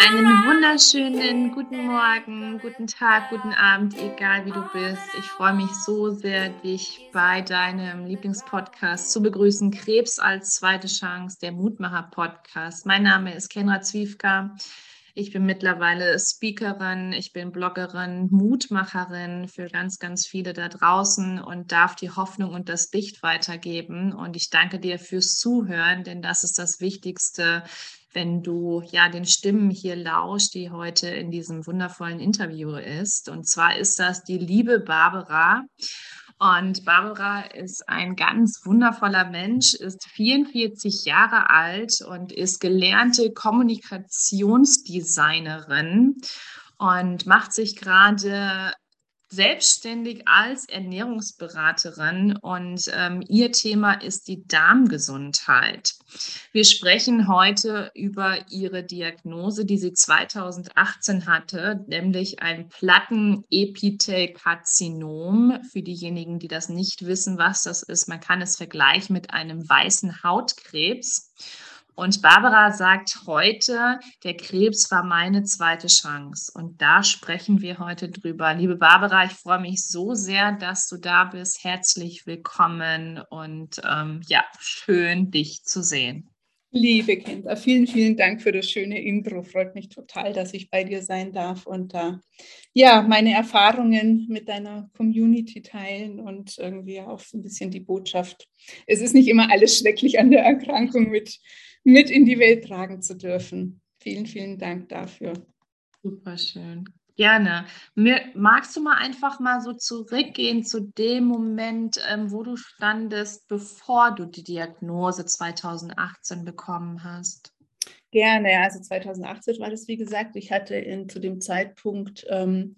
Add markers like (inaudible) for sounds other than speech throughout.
Einen wunderschönen guten Morgen, guten Tag, guten Abend, egal wie du bist. Ich freue mich so sehr, dich bei deinem Lieblingspodcast zu begrüßen. Krebs als zweite Chance, der Mutmacher-Podcast. Mein Name ist Kenra Zwiefka. Ich bin mittlerweile Speakerin, ich bin Bloggerin, Mutmacherin für ganz, ganz viele da draußen und darf die Hoffnung und das Licht weitergeben. Und ich danke dir fürs Zuhören, denn das ist das Wichtigste, wenn du ja den Stimmen hier lauscht, die heute in diesem wundervollen Interview ist. Und zwar ist das die liebe Barbara. Und Barbara ist ein ganz wundervoller Mensch, ist 44 Jahre alt und ist gelernte Kommunikationsdesignerin und macht sich gerade selbstständig als Ernährungsberaterin und ähm, ihr Thema ist die Darmgesundheit. Wir sprechen heute über ihre Diagnose, die sie 2018 hatte, nämlich ein Plattenepithelkarzinom. Für diejenigen, die das nicht wissen, was das ist, man kann es vergleichen mit einem weißen Hautkrebs. Und Barbara sagt heute, der Krebs war meine zweite Chance. Und da sprechen wir heute drüber. Liebe Barbara, ich freue mich so sehr, dass du da bist. Herzlich willkommen und ähm, ja, schön dich zu sehen. Liebe Kinder, vielen, vielen Dank für das schöne Intro. Freut mich total, dass ich bei dir sein darf und da ja meine Erfahrungen mit deiner Community teilen und irgendwie auch so ein bisschen die Botschaft. Es ist nicht immer alles schrecklich an der Erkrankung mit mit in die Welt tragen zu dürfen. Vielen, vielen Dank dafür. Super schön. Gerne. Magst du mal einfach mal so zurückgehen zu dem Moment, ähm, wo du standest, bevor du die Diagnose 2018 bekommen hast? Gerne. Also 2018 war das, wie gesagt, ich hatte in, zu dem Zeitpunkt ähm,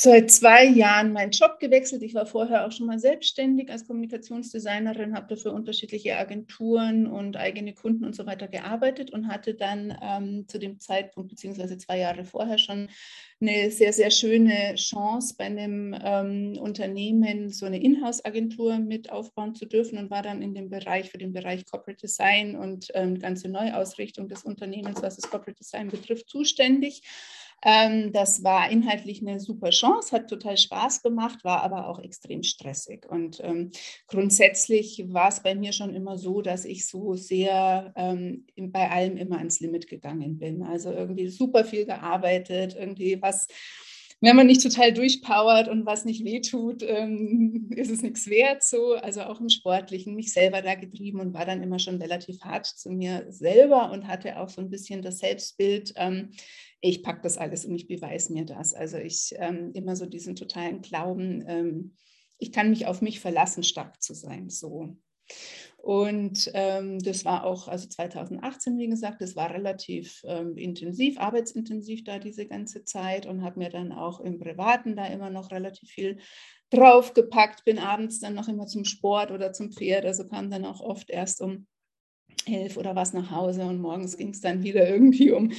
seit zwei Jahren meinen Job gewechselt. Ich war vorher auch schon mal selbstständig als Kommunikationsdesignerin, habe dafür unterschiedliche Agenturen und eigene Kunden und so weiter gearbeitet und hatte dann ähm, zu dem Zeitpunkt, beziehungsweise zwei Jahre vorher schon, eine sehr, sehr schöne Chance bei einem ähm, Unternehmen so eine Inhouse-Agentur mit aufbauen zu dürfen und war dann in dem Bereich, für den Bereich Corporate Design und ähm, ganze Neuausrichtung des Unternehmens, was das Corporate Design betrifft, zuständig ähm, das war inhaltlich eine super Chance, hat total Spaß gemacht, war aber auch extrem stressig. Und ähm, grundsätzlich war es bei mir schon immer so, dass ich so sehr ähm, bei allem immer ans Limit gegangen bin. Also irgendwie super viel gearbeitet, irgendwie was wenn man nicht total durchpowert und was nicht wehtut, ähm, ist es nichts wert. So, also auch im Sportlichen, mich selber da getrieben und war dann immer schon relativ hart zu mir selber und hatte auch so ein bisschen das Selbstbild, ähm, ich packe das alles und ich beweise mir das. Also ich ähm, immer so diesen totalen Glauben, ähm, ich kann mich auf mich verlassen, stark zu sein. So. Und ähm, das war auch, also 2018, wie gesagt, das war relativ ähm, intensiv, arbeitsintensiv da diese ganze Zeit und habe mir dann auch im Privaten da immer noch relativ viel draufgepackt, bin abends dann noch immer zum Sport oder zum Pferd, also kam dann auch oft erst um elf oder was nach Hause und morgens ging es dann wieder (laughs) irgendwie um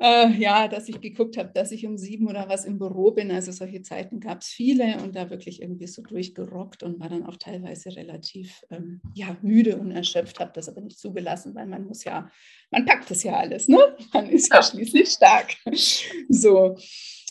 äh, ja, dass ich geguckt habe, dass ich um sieben oder was im Büro bin. Also solche Zeiten gab es viele und da wirklich irgendwie so durchgerockt und war dann auch teilweise relativ ähm, ja, müde und erschöpft, habe das aber nicht zugelassen, weil man muss ja, man packt das ja alles, ne? Man ist ja, schließlich stark. So.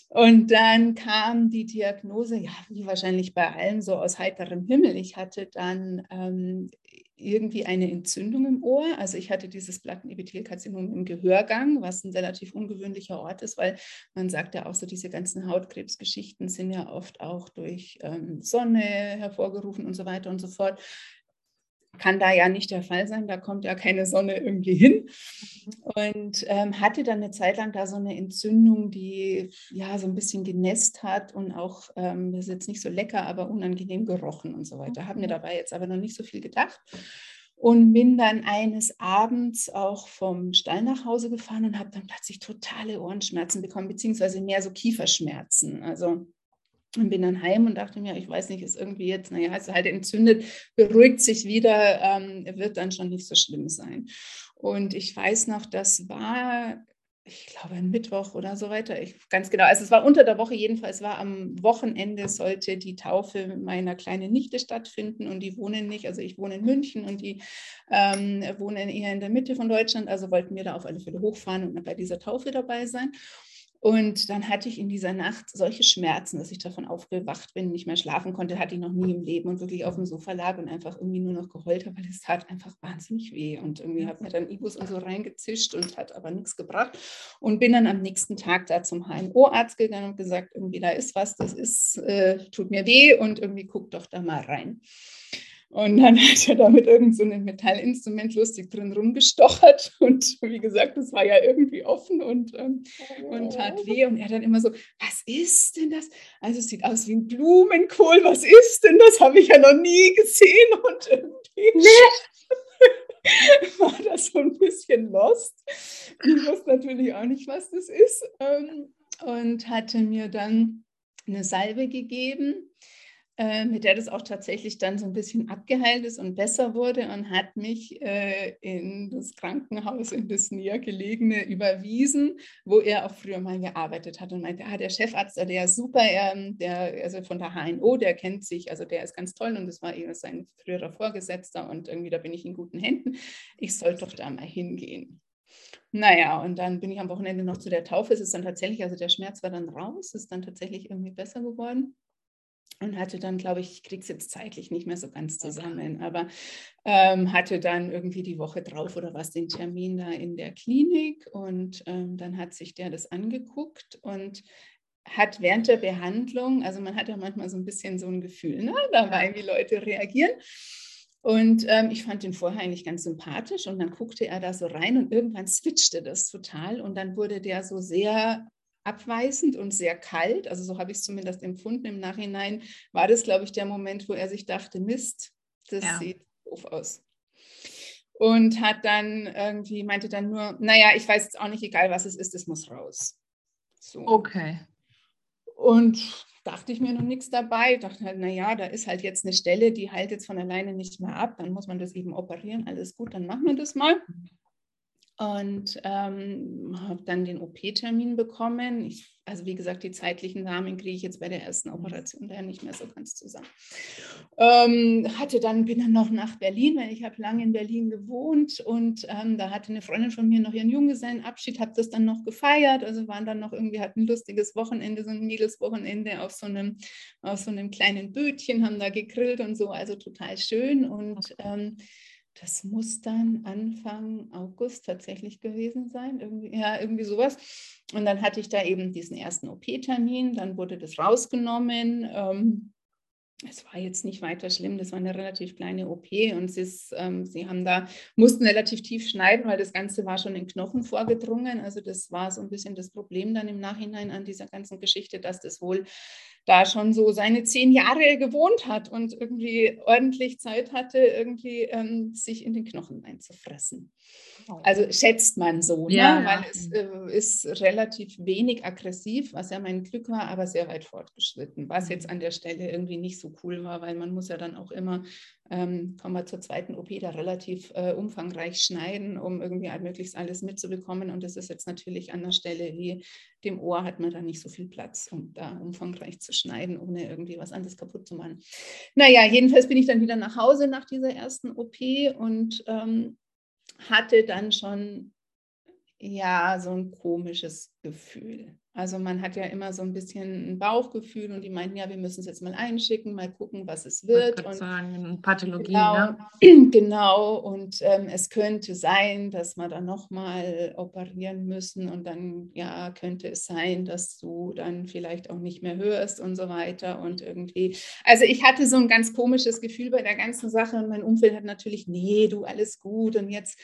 Und dann kam die Diagnose, ja, wie wahrscheinlich bei allen so aus heiterem Himmel. Ich hatte dann ähm, irgendwie eine Entzündung im Ohr. Also ich hatte dieses Plattenepithelkarzinom im Gehörgang, was ein relativ ungewöhnlicher Ort ist, weil man sagt ja auch so, diese ganzen Hautkrebsgeschichten sind ja oft auch durch ähm, Sonne hervorgerufen und so weiter und so fort kann da ja nicht der Fall sein, da kommt ja keine Sonne irgendwie hin. Und ähm, hatte dann eine Zeit lang da so eine Entzündung, die ja so ein bisschen genässt hat und auch, ähm, das ist jetzt nicht so lecker, aber unangenehm gerochen und so weiter. Habe mir dabei jetzt aber noch nicht so viel gedacht und bin dann eines Abends auch vom Stall nach Hause gefahren und habe dann plötzlich totale Ohrenschmerzen bekommen, beziehungsweise mehr so Kieferschmerzen. Also und bin dann heim und dachte mir, ich weiß nicht, ist irgendwie jetzt, naja, ist halt entzündet, beruhigt sich wieder, ähm, wird dann schon nicht so schlimm sein. Und ich weiß noch, das war ich glaube, ein Mittwoch oder so weiter. Ich, ganz genau. Also es war unter der Woche jedenfalls, war am Wochenende sollte die Taufe meiner kleinen Nichte stattfinden und die wohnen nicht. Also ich wohne in München und die ähm, wohnen eher in der Mitte von Deutschland. Also wollten wir da auf alle Fälle hochfahren und bei dieser Taufe dabei sein. Und dann hatte ich in dieser Nacht solche Schmerzen, dass ich davon aufgewacht bin, nicht mehr schlafen konnte, hatte ich noch nie im Leben und wirklich auf dem Sofa lag und einfach irgendwie nur noch geheult habe, weil es tat einfach wahnsinnig weh. Und irgendwie hat mir dann Ibus und so reingezischt und hat aber nichts gebracht. Und bin dann am nächsten Tag da zum HNO-Arzt gegangen und gesagt, irgendwie da ist was, das ist, äh, tut mir weh und irgendwie guck doch da mal rein. Und dann (laughs) hat er da mit irgendeinem so Metallinstrument lustig drin rumgestochert. (laughs) Und wie gesagt, das war ja irgendwie offen und, ähm, und tat weh. Und er dann immer so, was ist denn das? Also es sieht aus wie ein Blumenkohl. Was ist denn das? Habe ich ja noch nie gesehen. (laughs) Und irgendwie war das so ein bisschen lost. Ich wusste natürlich auch nicht, was das ist. Ähm, und hatte mir dann eine Salbe gegeben äh, mit der das auch tatsächlich dann so ein bisschen abgeheilt ist und besser wurde und hat mich äh, in das Krankenhaus, in das näher gelegene, überwiesen, wo er auch früher mal gearbeitet hat und meinte, ah, der Chefarzt, der ist super, er, der, also von der HNO, der kennt sich, also der ist ganz toll und das war eben sein früherer Vorgesetzter und irgendwie da bin ich in guten Händen. Ich soll doch da mal hingehen. Naja, und dann bin ich am Wochenende noch zu der Taufe. Es ist dann tatsächlich, also der Schmerz war dann raus, ist dann tatsächlich irgendwie besser geworden und hatte dann, glaube ich, ich kriege es jetzt zeitlich nicht mehr so ganz zusammen, aber ähm, hatte dann irgendwie die Woche drauf oder was den Termin da in der Klinik und ähm, dann hat sich der das angeguckt und hat während der Behandlung, also man hat ja manchmal so ein bisschen so ein Gefühl ne, dabei, wie Leute reagieren. Und ähm, ich fand ihn vorher eigentlich ganz sympathisch und dann guckte er da so rein und irgendwann switchte das total und dann wurde der so sehr abweisend und sehr kalt. Also so habe ich es zumindest empfunden. Im Nachhinein war das, glaube ich, der Moment, wo er sich dachte, Mist, das ja. sieht doof aus. Und hat dann irgendwie, meinte dann nur, naja, ich weiß jetzt auch nicht, egal was es ist, es muss raus. So. Okay. Und dachte ich mir noch nichts dabei. Dachte halt, naja, da ist halt jetzt eine Stelle, die heilt jetzt von alleine nicht mehr ab. Dann muss man das eben operieren. Alles gut, dann machen wir das mal und ähm, habe dann den OP-Termin bekommen. Ich, also wie gesagt, die zeitlichen Rahmen kriege ich jetzt bei der ersten mhm. Operation daher nicht mehr so ganz zusammen. Ähm, hatte dann, bin dann noch nach Berlin, weil ich habe lange in Berlin gewohnt und ähm, da hatte eine Freundin von mir noch ihren Junggesellenabschied, habe das dann noch gefeiert, also waren dann noch irgendwie, hatten ein lustiges Wochenende, so ein Mädelswochenende auf so einem, auf so einem kleinen Bötchen, haben da gegrillt und so, also total schön und ähm, das muss dann Anfang August tatsächlich gewesen sein, irgendwie, ja, irgendwie sowas. Und dann hatte ich da eben diesen ersten OP-Termin, dann wurde das rausgenommen. Ähm, es war jetzt nicht weiter schlimm, das war eine relativ kleine OP und sie, ist, ähm, sie haben da, mussten relativ tief schneiden, weil das Ganze war schon in Knochen vorgedrungen. Also das war so ein bisschen das Problem dann im Nachhinein an dieser ganzen Geschichte, dass das wohl da schon so seine zehn Jahre gewohnt hat und irgendwie ordentlich Zeit hatte, irgendwie ähm, sich in den Knochen einzufressen. Also schätzt man so, ne? ja, ne? weil es äh, ist relativ wenig aggressiv, was ja mein Glück war, aber sehr weit fortgeschritten, was jetzt mhm. an der Stelle irgendwie nicht so cool war, weil man muss ja dann auch immer, ähm, kommen wir zur zweiten OP, da relativ äh, umfangreich schneiden, um irgendwie möglichst alles mitzubekommen und das ist jetzt natürlich an der Stelle wie dem Ohr hat man da nicht so viel Platz, um da umfangreich zu schneiden, ohne irgendwie was anderes kaputt zu machen. Naja, jedenfalls bin ich dann wieder nach Hause nach dieser ersten OP und ähm, hatte dann schon ja so ein komisches Gefühl. Also man hat ja immer so ein bisschen ein Bauchgefühl und die meinten, ja, wir müssen es jetzt mal einschicken, mal gucken, was es wird. Und sagen, Pathologie, genau, ne? (clears throat) genau. Und ähm, es könnte sein, dass wir dann nochmal operieren müssen und dann, ja, könnte es sein, dass du dann vielleicht auch nicht mehr hörst und so weiter und irgendwie. Also ich hatte so ein ganz komisches Gefühl bei der ganzen Sache und mein Umfeld hat natürlich, nee, du alles gut und jetzt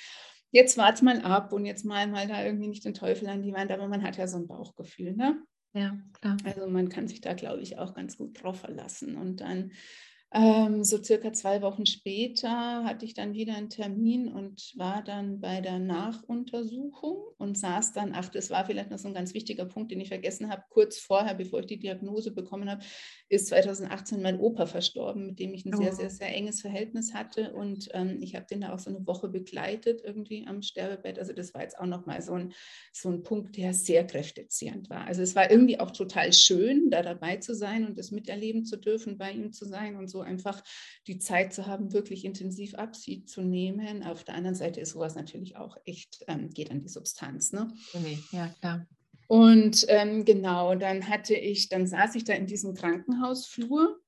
jetzt warte mal ab und jetzt mal mal da irgendwie nicht den Teufel an die Wand, aber man hat ja so ein Bauchgefühl, ne? Ja, klar. Also man kann sich da, glaube ich, auch ganz gut drauf verlassen. Und dann Ähm, so circa zwei Wochen später hatte ich dann wieder einen Termin und war dann bei der Nachuntersuchung und saß dann, ach, das war vielleicht noch so ein ganz wichtiger Punkt, den ich vergessen habe, kurz vorher, bevor ich die Diagnose bekommen habe, ist 2018 mein Opa verstorben, mit dem ich ein oh. sehr, sehr, sehr enges Verhältnis hatte und ähm, ich habe den da auch so eine Woche begleitet irgendwie am Sterbebett. Also das war jetzt auch nochmal so ein, so ein Punkt, der sehr kräftezehrend war. Also es war irgendwie auch total schön, da dabei zu sein und das miterleben zu dürfen, bei ihm zu sein und so einfach die Zeit zu haben, wirklich intensiv Abschied zu nehmen. Auf der anderen Seite ist sowas natürlich auch echt, ähm, geht an die Substanz. Ne? Ja, klar. Und ähm, genau, dann hatte ich, dann saß ich da in diesem Krankenhausflur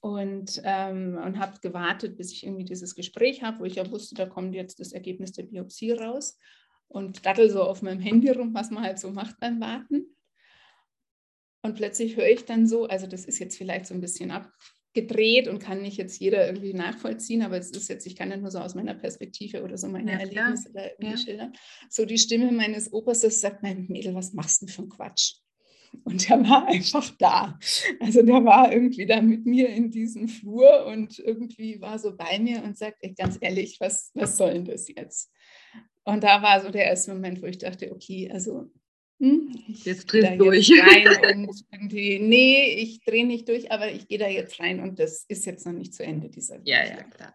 und, ähm, und habe gewartet, bis ich irgendwie dieses Gespräch habe, wo ich ja wusste, da kommt jetzt das Ergebnis der Biopsie raus und dattel so auf meinem Handy rum, was man halt so macht beim Warten. Und plötzlich höre ich dann so, also das ist jetzt vielleicht so ein bisschen ab, gedreht und kann nicht jetzt jeder irgendwie nachvollziehen, aber es ist jetzt, ich kann ja nur so aus meiner Perspektive oder so meine ja, Erlebnisse da irgendwie ja. schildern. So die Stimme meines Opas, das sagt, mein Mädel, was machst du für einen Quatsch? Und der war einfach da. Also der war irgendwie da mit mir in diesem Flur und irgendwie war so bei mir und sagt, ey, ganz ehrlich, was, was soll denn das jetzt? Und da war so der erste Moment, wo ich dachte, okay, also hm, jetzt drehst du durch. Rein (laughs) und irgendwie, nee, ich drehe nicht durch, aber ich gehe da jetzt rein und das ist jetzt noch nicht zu Ende dieser Ja, ja, klar.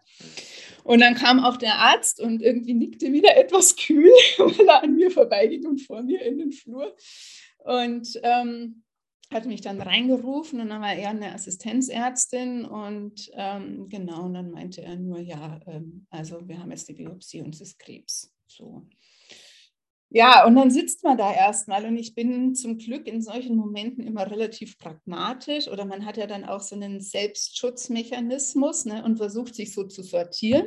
Und dann kam auch der Arzt und irgendwie nickte wieder (laughs) etwas kühl, weil er an mir vorbeigeht und vor mir in den Flur. Und ähm, hat mich dann reingerufen und dann war er eine Assistenzärztin und ähm, genau, und dann meinte er nur, ja, ähm, also wir haben jetzt die Biopsie und es ist Krebs. So. Ja, und dann sitzt man da erstmal und ich bin zum Glück in solchen Momenten immer relativ pragmatisch oder man hat ja dann auch so einen Selbstschutzmechanismus ne, und versucht sich so zu sortieren.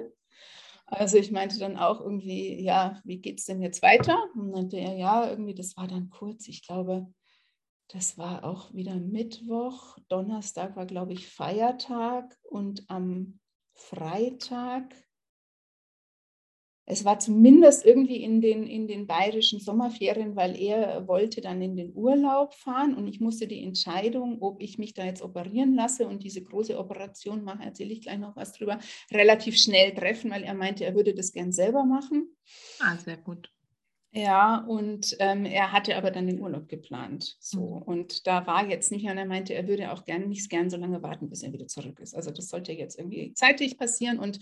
Also ich meinte dann auch irgendwie, ja, wie geht es denn jetzt weiter? Und meinte er, ja, irgendwie, das war dann kurz, ich glaube, das war auch wieder Mittwoch, Donnerstag war, glaube ich, Feiertag und am Freitag es war zumindest irgendwie in den, in den bayerischen Sommerferien, weil er wollte dann in den Urlaub fahren und ich musste die Entscheidung, ob ich mich da jetzt operieren lasse und diese große Operation mache, erzähle ich gleich noch was drüber, relativ schnell treffen, weil er meinte, er würde das gern selber machen. Ah, sehr gut. Ja, und ähm, er hatte aber dann den Urlaub geplant. So. Mhm. Und da war jetzt nicht, und er meinte, er würde auch gern nicht gern so lange warten, bis er wieder zurück ist. Also das sollte jetzt irgendwie zeitig passieren. Und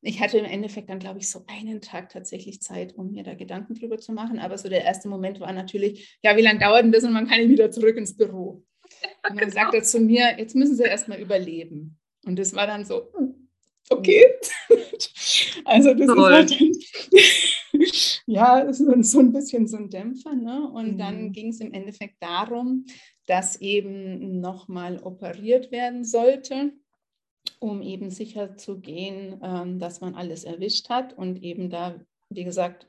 ich hatte im Endeffekt dann, glaube ich, so einen Tag tatsächlich Zeit, um mir da Gedanken drüber zu machen. Aber so der erste Moment war natürlich, ja, wie lange dauert denn das? Und man kann nicht wieder zurück ins Büro. Und dann sagt er zu mir, jetzt müssen Sie erstmal überleben. Und das war dann so, okay. (laughs) also das Toll. (laughs) ist halt ja, so, so ein bisschen so ein Dämpfer. Ne? Und mhm. dann ging es im Endeffekt darum, dass eben nochmal operiert werden sollte, um eben sicher zu gehen, ähm, dass man alles erwischt hat und eben da, wie gesagt,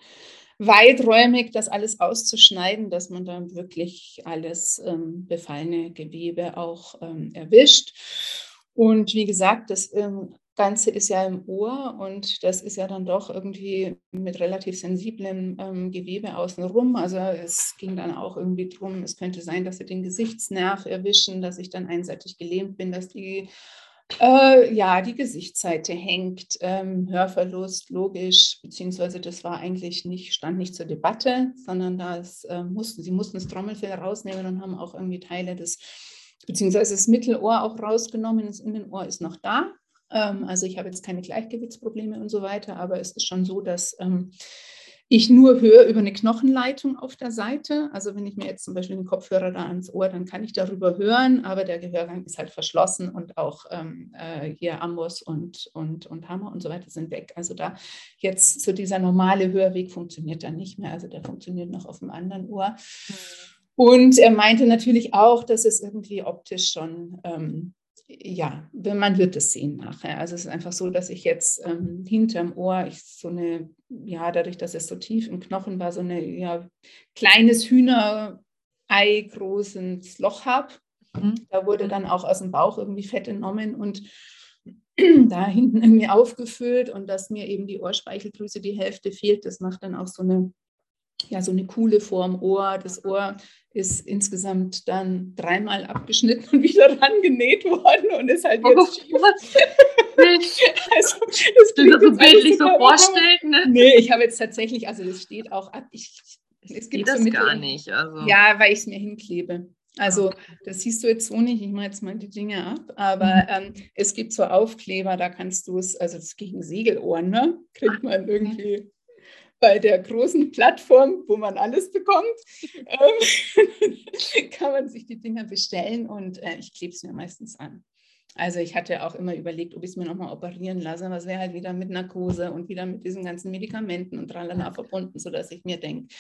weiträumig das alles auszuschneiden, dass man dann wirklich alles ähm, befallene Gewebe auch ähm, erwischt. Und wie gesagt, das ähm, Ganze ist ja im Ohr und das ist ja dann doch irgendwie mit relativ sensiblem ähm, Gewebe außenrum. Also es ging dann auch irgendwie darum, es könnte sein, dass sie den Gesichtsnerv erwischen, dass ich dann einseitig gelähmt bin, dass die, äh, ja, die Gesichtsseite hängt, ähm, Hörverlust, logisch, beziehungsweise das war eigentlich nicht, stand nicht zur Debatte, sondern das äh, mussten, sie mussten das Trommelfell rausnehmen und haben auch irgendwie Teile des beziehungsweise das Mittelohr auch rausgenommen, das Innenohr ist noch da. Ähm, also ich habe jetzt keine Gleichgewichtsprobleme und so weiter, aber es ist schon so, dass ähm, ich nur höre über eine Knochenleitung auf der Seite. Also wenn ich mir jetzt zum Beispiel den Kopfhörer da ans Ohr, dann kann ich darüber hören, aber der Gehörgang ist halt verschlossen und auch ähm, äh, hier Amboss und, und, und Hammer und so weiter sind weg. Also da jetzt so dieser normale Hörweg funktioniert dann nicht mehr. Also der funktioniert noch auf dem anderen Ohr. Mhm. Und er meinte natürlich auch, dass es irgendwie optisch schon ähm, ja, man wird es sehen nachher. Also es ist einfach so, dass ich jetzt ähm, hinterm Ohr, ich so eine, ja, dadurch, dass es so tief im Knochen war, so ein ja, kleines Hühnerei großes Loch habe. Mhm. Da wurde dann auch aus dem Bauch irgendwie Fett entnommen und (clears throat) da hinten irgendwie aufgefüllt und dass mir eben die Ohrspeicheldrüse die Hälfte fehlt, das macht dann auch so eine ja so eine coole Form Ohr. Das Ohr ist insgesamt dann dreimal abgeschnitten und wieder (laughs) rangenäht worden und ist halt jetzt schief. (laughs) also, das du das so bildlich so vorstellen? Ne? Nee, ich habe jetzt tatsächlich, also das steht auch ab. Ich, es gibt das so gar nicht. Also. Ja, weil ich es mir hinklebe. Also das siehst du jetzt so nicht, ich mache jetzt mal die Dinge ab, aber mhm. ähm, es gibt so Aufkleber, da kannst du es, also das gegen Segelohren, ne? kriegt man irgendwie bei der großen Plattform, wo man alles bekommt, ähm, (laughs) kann man sich die Dinger bestellen und äh, ich klebe es mir meistens an. Also ich hatte auch immer überlegt, ob ich es mir nochmal operieren lasse, aber es wäre halt wieder mit Narkose und wieder mit diesen ganzen Medikamenten und tralala verbunden, sodass ich mir denke,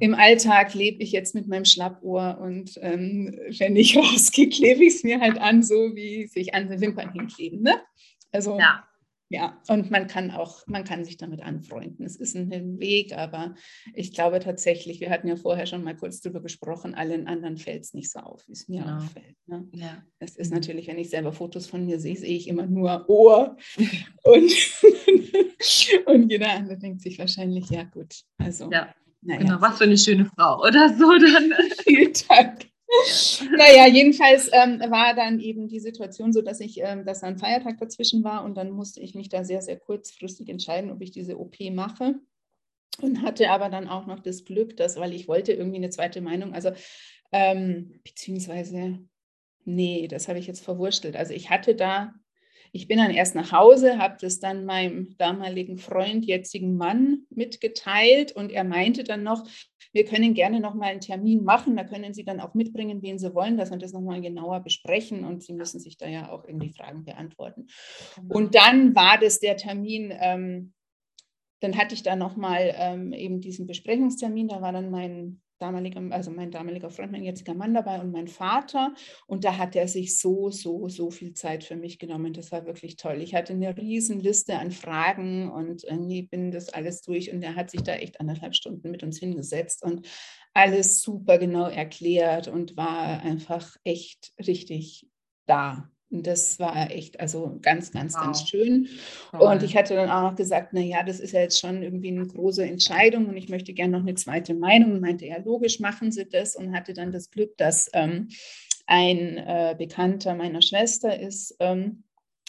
im Alltag lebe ich jetzt mit meinem Schlappohr und ähm, wenn ich (laughs) rausgehe, klebe ich es mir halt an, so wie sich an den Wimpern hinkleben. Ne? Also ja. Ja, und man kann auch, man kann sich damit anfreunden. Es ist ein Weg, aber ich glaube tatsächlich, wir hatten ja vorher schon mal kurz darüber gesprochen, allen anderen fällt es nicht so auf, wie es mir genau. auffällt. Ne? Ja. Es ist natürlich, wenn ich selber Fotos von mir sehe, sehe ich immer nur Ohr (laughs) und, (laughs) und jeder andere denkt sich wahrscheinlich, ja gut, also ja. Naja. Genau, was für eine schöne Frau oder so dann. (laughs) Vielen Dank. Naja, jedenfalls ähm, war dann eben die Situation so, dass ich, ähm, dass ein Feiertag dazwischen war und dann musste ich mich da sehr, sehr kurzfristig entscheiden, ob ich diese OP mache. Und hatte aber dann auch noch das Glück, dass, weil ich wollte irgendwie eine zweite Meinung, also ähm, beziehungsweise, nee, das habe ich jetzt verwurstelt. Also ich hatte da ich bin dann erst nach Hause, habe das dann meinem damaligen Freund, jetzigen Mann mitgeteilt und er meinte dann noch, wir können gerne noch mal einen Termin machen, da können Sie dann auch mitbringen, wen Sie wollen, dass wir das noch mal genauer besprechen und Sie müssen sich da ja auch irgendwie Fragen beantworten. Genau. Und dann war das der Termin, ähm, dann hatte ich da noch mal ähm, eben diesen Besprechungstermin, da war dann mein damaliger, also mein damaliger Freund, mein jetziger Mann dabei und mein Vater. Und da hat er sich so, so, so viel Zeit für mich genommen. Das war wirklich toll. Ich hatte eine riesen Liste an Fragen und irgendwie bin das alles durch. Und er hat sich da echt anderthalb Stunden mit uns hingesetzt und alles super genau erklärt und war einfach echt richtig da. Und das war echt, also ganz, ganz, wow. ganz schön. Toll. Und ich hatte dann auch noch gesagt, naja, das ist ja jetzt schon irgendwie eine große Entscheidung und ich möchte gerne noch eine zweite Meinung. Und meinte, ja, logisch, machen Sie das. Und hatte dann das Glück, dass ähm, ein äh, Bekannter meiner Schwester ist, ähm,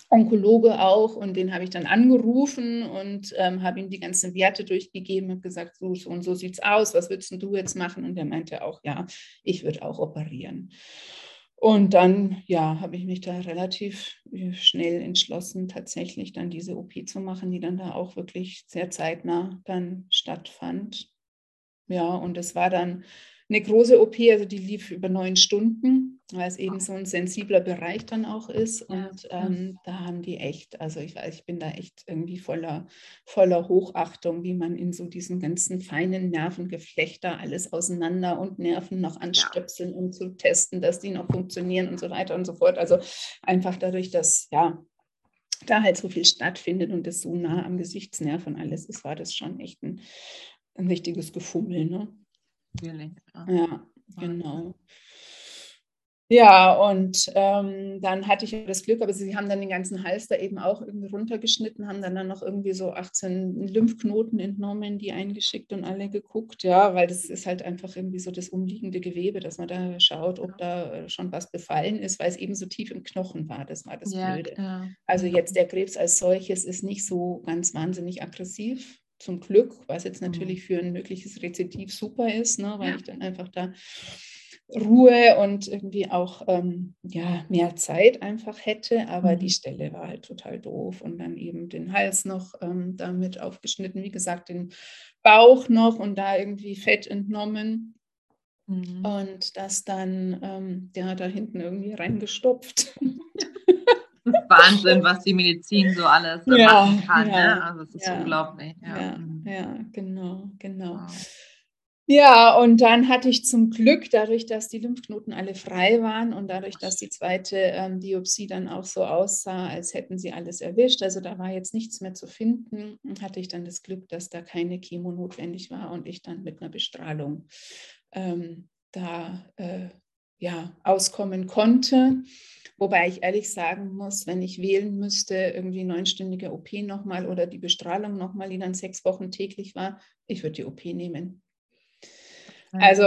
Onkologe auch und den habe ich dann angerufen und ähm, habe ihm die ganzen Werte durchgegeben und gesagt, so, so und so sieht es aus, was würdest du jetzt machen? Und er meinte auch, ja, ich würde auch operieren. Und dann, ja, habe ich mich da relativ äh, schnell entschlossen, tatsächlich dann diese OP zu machen, die dann da auch wirklich sehr zeitnah dann stattfand. Ja, und es war dann eine große OP, also die lief über neun Stunden, weil es eben so ein sensibler Bereich dann auch ist. Und ähm, da haben die echt, also ich weiß, ich bin da echt irgendwie voller, voller Hochachtung, wie man in so diesen ganzen feinen Nervengeflechter alles auseinander und Nerven noch anstöpseln, um zu testen, dass die noch funktionieren und so weiter und so fort. Also einfach dadurch, dass ja da halt so viel stattfindet und das so nah am Gesichtsnerv und alles ist, war das schon echt ein, ein richtiges Gefummel. Ne? Ja genau. Ja, und ähm, dann hatte ich das Glück, aber sie haben dann den ganzen Hals da eben auch irgendwie runtergeschnitten, haben dann, dann noch irgendwie so 18 Lymphknoten entnommen, die eingeschickt und alle geguckt, ja, weil das ist halt einfach irgendwie so das umliegende Gewebe, dass man da schaut, ob da äh, schon was befallen ist, weil es eben so tief im Knochen war, das war das ja, Blöde. Ja. Also jetzt der Krebs als solches ist nicht so ganz wahnsinnig aggressiv, zum Glück, was jetzt mhm. natürlich für ein mögliches Rezidiv super ist, ne, weil ich dann einfach da Ruhe und irgendwie auch ähm, ja, mehr Zeit einfach hätte, aber mhm. die Stelle war halt total doof und dann eben den Hals noch ähm, damit aufgeschnitten, wie gesagt, den Bauch noch und da irgendwie Fett entnommen. Mhm. Und das dann, ähm, der hat da hinten irgendwie reingestopft. (laughs) Wahnsinn, was die Medizin so alles ja, machen kann. Ja, ne? Also es ist ja, unglaublich. Ja, ja, genau, genau. Wow. Ja, und dann hatte ich zum Glück, dadurch, dass die Lymphknoten alle frei waren und dadurch, dass die zweite ähm, Biopsie dann auch so aussah, als hätten sie alles erwischt, also da war jetzt nichts mehr zu finden, hatte ich dann das Glück, dass da keine Chemo notwendig war und ich dann mit einer Bestrahlung ähm, da äh, ja, auskommen konnte. Wobei ich ehrlich sagen muss, wenn ich wählen müsste, irgendwie neunstündige OP nochmal oder die Bestrahlung nochmal, die dann sechs Wochen täglich war, ich würde die OP nehmen. Also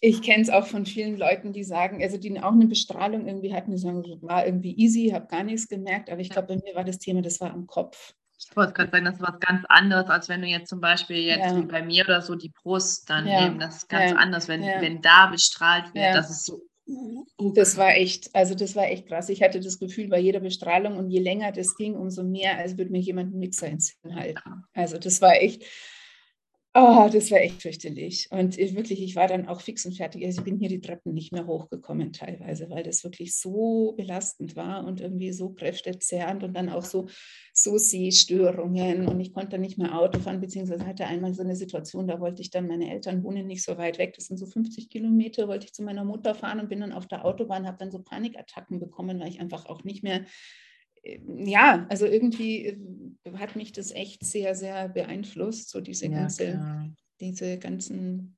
ich kenne es auch von vielen Leuten, die sagen, also die auch eine Bestrahlung irgendwie hatten, die sagen, war irgendwie easy, habe gar nichts gemerkt, aber ich glaube, bei mir war das Thema, das war am Kopf. Ich wollte gerade sagen, das ist was ganz anderes, als wenn du jetzt zum Beispiel jetzt ja. wie bei mir oder so die Brust dann ja. eben, das ist ganz ja. anders, wenn, wenn da bestrahlt wird, das ist so das war echt, also das war echt krass. Ich hatte das Gefühl bei jeder Bestrahlung und je länger das ging, umso mehr, als würde mir jemand einen Mixer ins Hirn halten. Also das war echt, Oh, das war echt fürchterlich. Und ich, wirklich, ich war dann auch fix und fertig. Also ich bin hier die Treppen nicht mehr hochgekommen teilweise, weil das wirklich so belastend war und irgendwie so kräftezerrend und dann auch so, so Sehstörungen. Und ich konnte nicht mehr Auto fahren, beziehungsweise hatte einmal so eine Situation, da wollte ich dann, meine Eltern wohnen nicht so weit weg, das sind so 50 Kilometer, wollte ich zu meiner Mutter fahren und bin dann auf der Autobahn, habe dann so Panikattacken bekommen, weil ich einfach auch nicht mehr ja, also irgendwie äh, hat mich das echt sehr, sehr beeinflusst, so diese ja, ganze, diese ganzen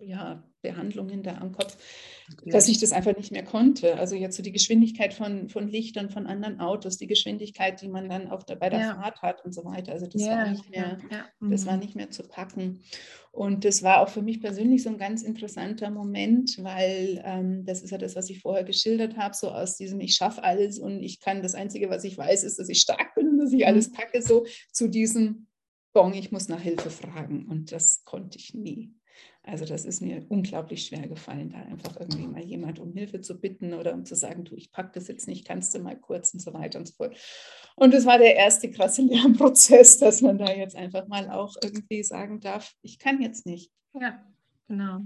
ja, Behandlungen da am Kopf, dass ich das einfach nicht mehr konnte. Also jetzt so die Geschwindigkeit von, von Lichtern von anderen Autos, die Geschwindigkeit, die man dann auch da bei der ja. Fahrt hat und so weiter. Also das, ja, war nicht mehr, mhm. das war mhm. nicht mehr zu packen. Und das war auch für mich persönlich so ein ganz interessanter Moment, weil ähm, das ist ja das, was ich vorher geschildert habe, so aus diesem Ich schaffe alles und ich kann, das Einzige, was ich weiß, ist, dass ich stark bin und dass ich mhm. alles packe, so zu diesem Bon, ich muss nach Hilfe fragen. Und das konnte ich nie. Also das ist mir unglaublich schwer gefallen, da einfach irgendwie mal jemand um Hilfe zu bitten oder um zu sagen, du, ich packe das jetzt nicht, kannst du mal kurz und so weiter und so fort. Und das war der erste krasse (laughs) Lernprozess, dass man da jetzt einfach mal auch irgendwie sagen darf, ich kann jetzt nicht. Ja, genau.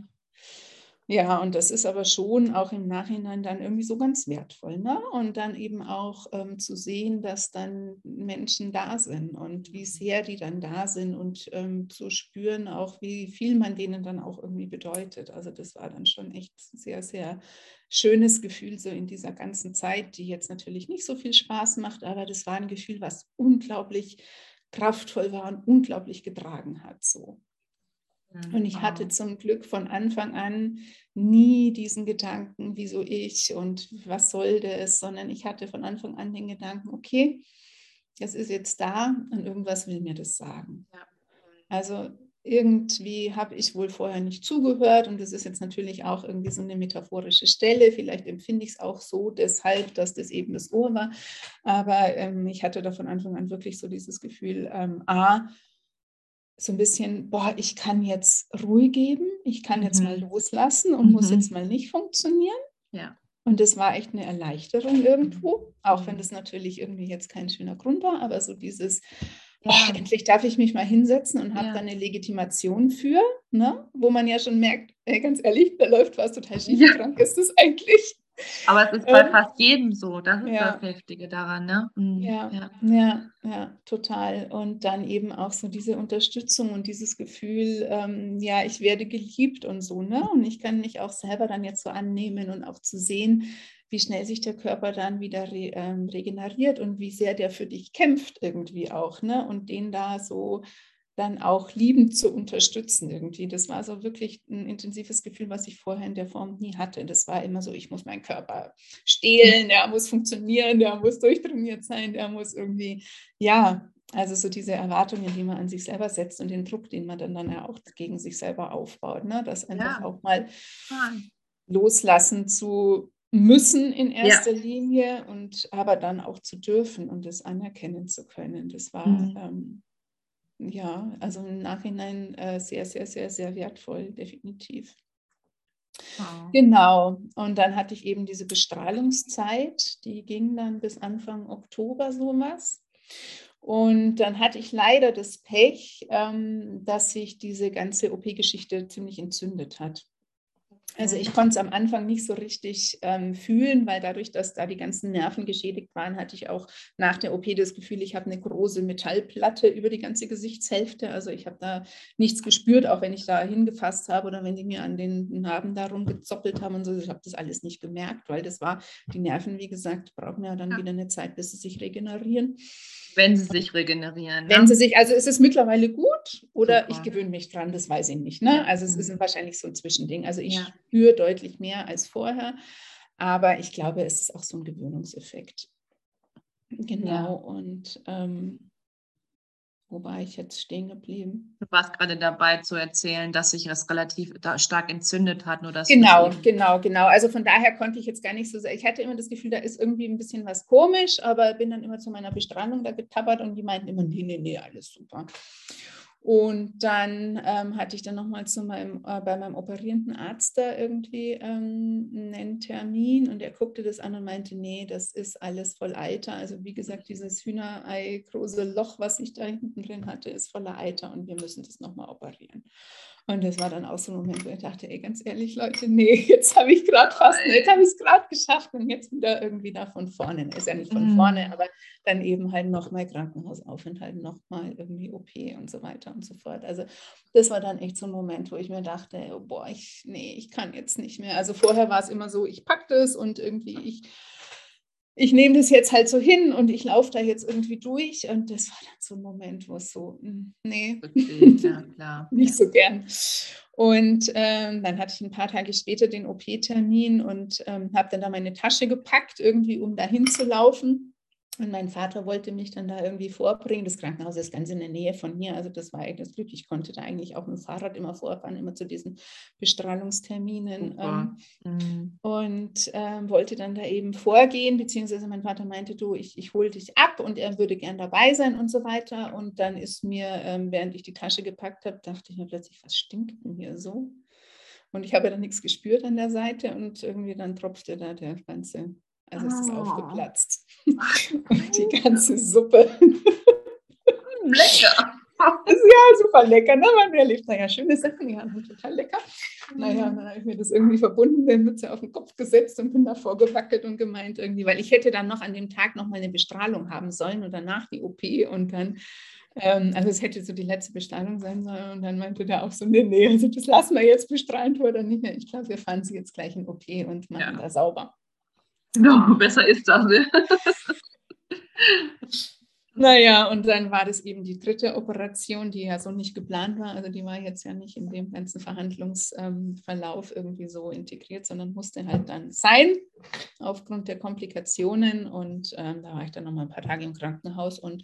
Ja, und das ist aber schon auch im Nachhinein dann irgendwie so ganz wertvoll. Ne? Und dann eben auch ähm, zu sehen, dass dann Menschen da sind und wie sehr die dann da sind und ähm, zu spüren auch, wie viel man denen dann auch irgendwie bedeutet. Also das war dann schon echt sehr, sehr schönes Gefühl so in dieser ganzen Zeit, die jetzt natürlich nicht so viel Spaß macht, aber das war ein Gefühl, was unglaublich kraftvoll war und unglaublich getragen hat so. Und ich hatte zum Glück von Anfang an nie diesen Gedanken, wieso ich und was soll das, sondern ich hatte von Anfang an den Gedanken, okay, das ist jetzt da und irgendwas will mir das sagen. Ja. Also irgendwie habe ich wohl vorher nicht zugehört und das ist jetzt natürlich auch irgendwie so eine metaphorische Stelle. Vielleicht empfinde ich es auch so deshalb, dass das eben das Ohr war. Aber ähm, ich hatte da von Anfang an wirklich so dieses Gefühl, ähm, a, so ein bisschen, boah, ich kann jetzt Ruhe geben, ich kann jetzt mhm. mal loslassen und mhm. muss jetzt mal nicht funktionieren. Ja. Und das war echt eine Erleichterung irgendwo, auch wenn das natürlich irgendwie jetzt kein schöner Grund war, aber so dieses, ja. oh, endlich darf ich mich mal hinsetzen und habe ja. da eine Legitimation für, ne? wo man ja schon merkt, ey, ganz ehrlich, da läuft was total schief, ja. krank ist das eigentlich. Aber es ist bei ähm, fast jedem so. Das ist ja. das Heftige daran, ne? Mhm. Ja, ja, ja, ja, total. Und dann eben auch so diese Unterstützung und dieses Gefühl, ähm, ja, ich werde geliebt und so, ne? Und ich kann mich auch selber dann jetzt so annehmen und auch zu sehen, wie schnell sich der Körper dann wieder re, ähm, regeneriert und wie sehr der für dich kämpft irgendwie auch, ne? Und den da so dann auch liebend zu unterstützen irgendwie. Das war so wirklich ein intensives Gefühl, was ich vorher in der Form nie hatte. Das war immer so, ich muss meinen Körper stehlen, der muss funktionieren, der muss durchtrainiert sein, der muss irgendwie, ja, also so diese Erwartungen, die man an sich selber setzt und den Druck, den man dann, dann ja auch gegen sich selber aufbaut, ne? das einfach ja. auch mal loslassen zu müssen in erster ja. Linie und aber dann auch zu dürfen und das anerkennen zu können. Das war mhm. ähm, ja, also im Nachhinein äh, sehr, sehr, sehr, sehr wertvoll, definitiv. Oh. Genau. Und dann hatte ich eben diese Bestrahlungszeit, die ging dann bis Anfang Oktober sowas. Und dann hatte ich leider das Pech, ähm, dass sich diese ganze OP-Geschichte ziemlich entzündet hat. Also ich konnte es am Anfang nicht so richtig ähm, fühlen, weil dadurch, dass da die ganzen Nerven geschädigt waren, hatte ich auch nach der OP das Gefühl, ich habe eine große Metallplatte über die ganze Gesichtshälfte. Also ich habe da nichts gespürt, auch wenn ich da hingefasst habe oder wenn die mir an den Narben darum gezoppelt haben und so. Ich habe das alles nicht gemerkt, weil das war, die Nerven, wie gesagt, brauchen ja dann ja. wieder eine Zeit, bis sie sich regenerieren. Wenn sie sich regenerieren. Ne? Wenn sie sich, also ist es mittlerweile gut oder Super. ich gewöhne mich dran, das weiß ich nicht. Ne? Also es ist mhm. wahrscheinlich so ein Zwischending. Also ich ja. Spüre deutlich mehr als vorher, aber ich glaube, es ist auch so ein Gewöhnungseffekt. Genau. Ja. Und ähm, wo war ich jetzt stehen geblieben? Du warst gerade dabei zu erzählen, dass sich das relativ stark entzündet hat. Nur dass genau, genau, genau. Also von daher konnte ich jetzt gar nicht so sehr. Ich hatte immer das Gefühl, da ist irgendwie ein bisschen was komisch, aber bin dann immer zu meiner Bestrahlung da getappert und die meinten immer, nee, nee, nee, alles super. Und dann ähm, hatte ich dann nochmal äh, bei meinem operierenden Arzt da irgendwie ähm, einen Termin und er guckte das an und meinte, nee, das ist alles voll Eiter. Also wie gesagt, dieses Hühnerei große Loch, was ich da hinten drin hatte, ist voller Eiter und wir müssen das nochmal operieren. Und das war dann auch so ein Moment, wo ich dachte, ey, ganz ehrlich, Leute, nee, (laughs) jetzt habe ich gerade fast, jetzt habe ich es gerade geschafft und jetzt wieder irgendwie da von vorne. Ist ja nicht von mhm. vorne, aber dann eben halt nochmal Krankenhausaufenthalt, nochmal irgendwie OP und so weiter und so fort. Also das war dann echt so ein Moment, wo ich mir dachte, oh, boah, ich, nee, ich kann jetzt nicht mehr. Also vorher war es immer so, ich packe das und irgendwie ich ich nehme das jetzt halt so hin und ich laufe da jetzt irgendwie durch. Und das war dann so ein Moment, wo es so, hm, nee, ja, (laughs) klar. nicht so gern. Und ähm, dann hatte ich ein paar Tage später den OP-Termin und ähm, habe dann da meine Tasche gepackt, irgendwie um da hinzulaufen. Und mein Vater wollte mich dann da irgendwie vorbringen. Das Krankenhaus ist ganz in der Nähe von mir. Also das war eigentlich Glück. Ich konnte da eigentlich auch mit dem Fahrrad immer vorfahren, immer zu diesen Bestrahlungsterminen. Ähm, mhm. Und ähm, wollte dann da eben vorgehen, beziehungsweise mein Vater meinte, du, ich, ich hole dich ab und er würde gern dabei sein und so weiter. Und dann ist mir, ähm, während ich die Tasche gepackt habe, dachte ich mir plötzlich, was stinkt denn hier so? Und ich habe dann nichts gespürt an der Seite und irgendwie dann tropfte da der ganze also ist es oh. aufgeplatzt. Die ganze Suppe. Lecker. ja, super lecker. Ne? Man erlebt naja schöne Sachen, die waren total lecker. Naja, dann habe ich mir das irgendwie verbunden, den Mütze auf den Kopf gesetzt und bin davor gewackelt und gemeint irgendwie, weil ich hätte dann noch an dem Tag noch mal eine Bestrahlung haben sollen und danach die OP und dann ähm, also es hätte so die letzte Bestrahlung sein sollen und dann meinte der auch so, nee, nee, also das lassen wir jetzt bestrahlen oder nicht mehr. Ich glaube, wir fahren sie jetzt gleich in OP und machen ja. da sauber. No, besser ist das. Ne? (laughs) Naja, und dann war das eben die dritte Operation, die ja so nicht geplant war. Also die war jetzt ja nicht in dem ganzen Verhandlungsverlauf ähm, irgendwie so integriert, sondern musste halt dann sein aufgrund der Komplikationen. Und ähm, da war ich dann noch mal ein paar Tage im Krankenhaus und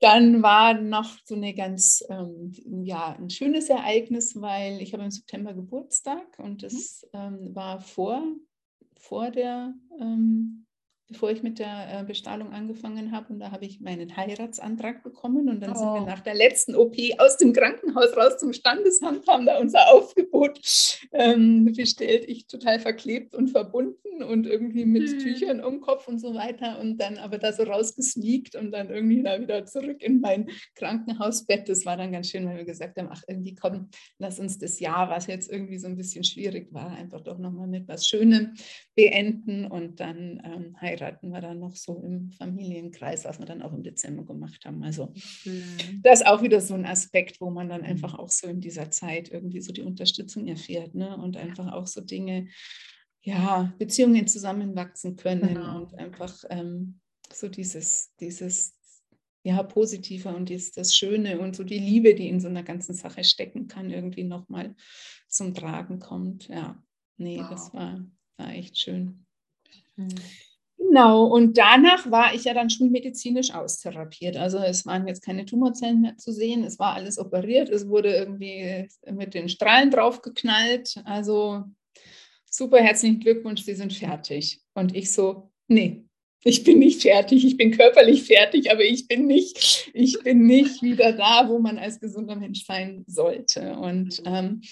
dann war noch so eine ganz, ähm, ja, ein schönes Ereignis, weil ich habe im September Geburtstag und das mhm. ähm, war vor vor der ähm, bevor ich mit der äh, Bestrahlung angefangen habe. Und da habe ich meinen Heiratsantrag bekommen. Und dann oh. sind wir oh. nach der letzten OP aus dem Krankenhaus raus zum Standesamt, haben da unser Aufgebot ähm, bestellt. Ich total verklebt und verbunden und irgendwie mit hm. Tüchern um Kopf und so weiter. Und dann aber da so rausgesneakt und dann irgendwie da wieder zurück in mein Krankenhausbett. Das war dann ganz schön, weil wir gesagt haben, ach irgendwie komm, lass uns das Jahr, was jetzt irgendwie so ein bisschen schwierig war, einfach doch nochmal mit was Schönem beenden und dann ähm, heiraten heiraten wir dann noch so im Familienkreis, was wir dann auch im Dezember gemacht haben. Also mhm. das ist auch wieder so ein Aspekt, wo man dann einfach auch so in dieser Zeit irgendwie so die Unterstützung erfährt ne? und einfach auch so Dinge, ja, Beziehungen zusammenwachsen können genau. und einfach ähm, so dieses, dieses ja, positiver und dies, das Schöne und so die Liebe, die in so einer ganzen Sache stecken kann, irgendwie nochmal zum Tragen kommt. Ja, nee, wow. das war, war echt schön. Mhm. Genau, und danach war ich ja dann schon medizinisch austherapiert. Also es waren jetzt keine Tumorzellen mehr zu sehen, es war alles operiert, es wurde irgendwie mit den Strahlen draufgeknallt. Also super, herzlichen Glückwunsch, Sie sind fertig. Und ich so, nee, ich bin nicht fertig, ich bin körperlich fertig, aber ich bin nicht, ich bin nicht wieder da, wo man als gesunder Mensch sein sollte. Und ähm,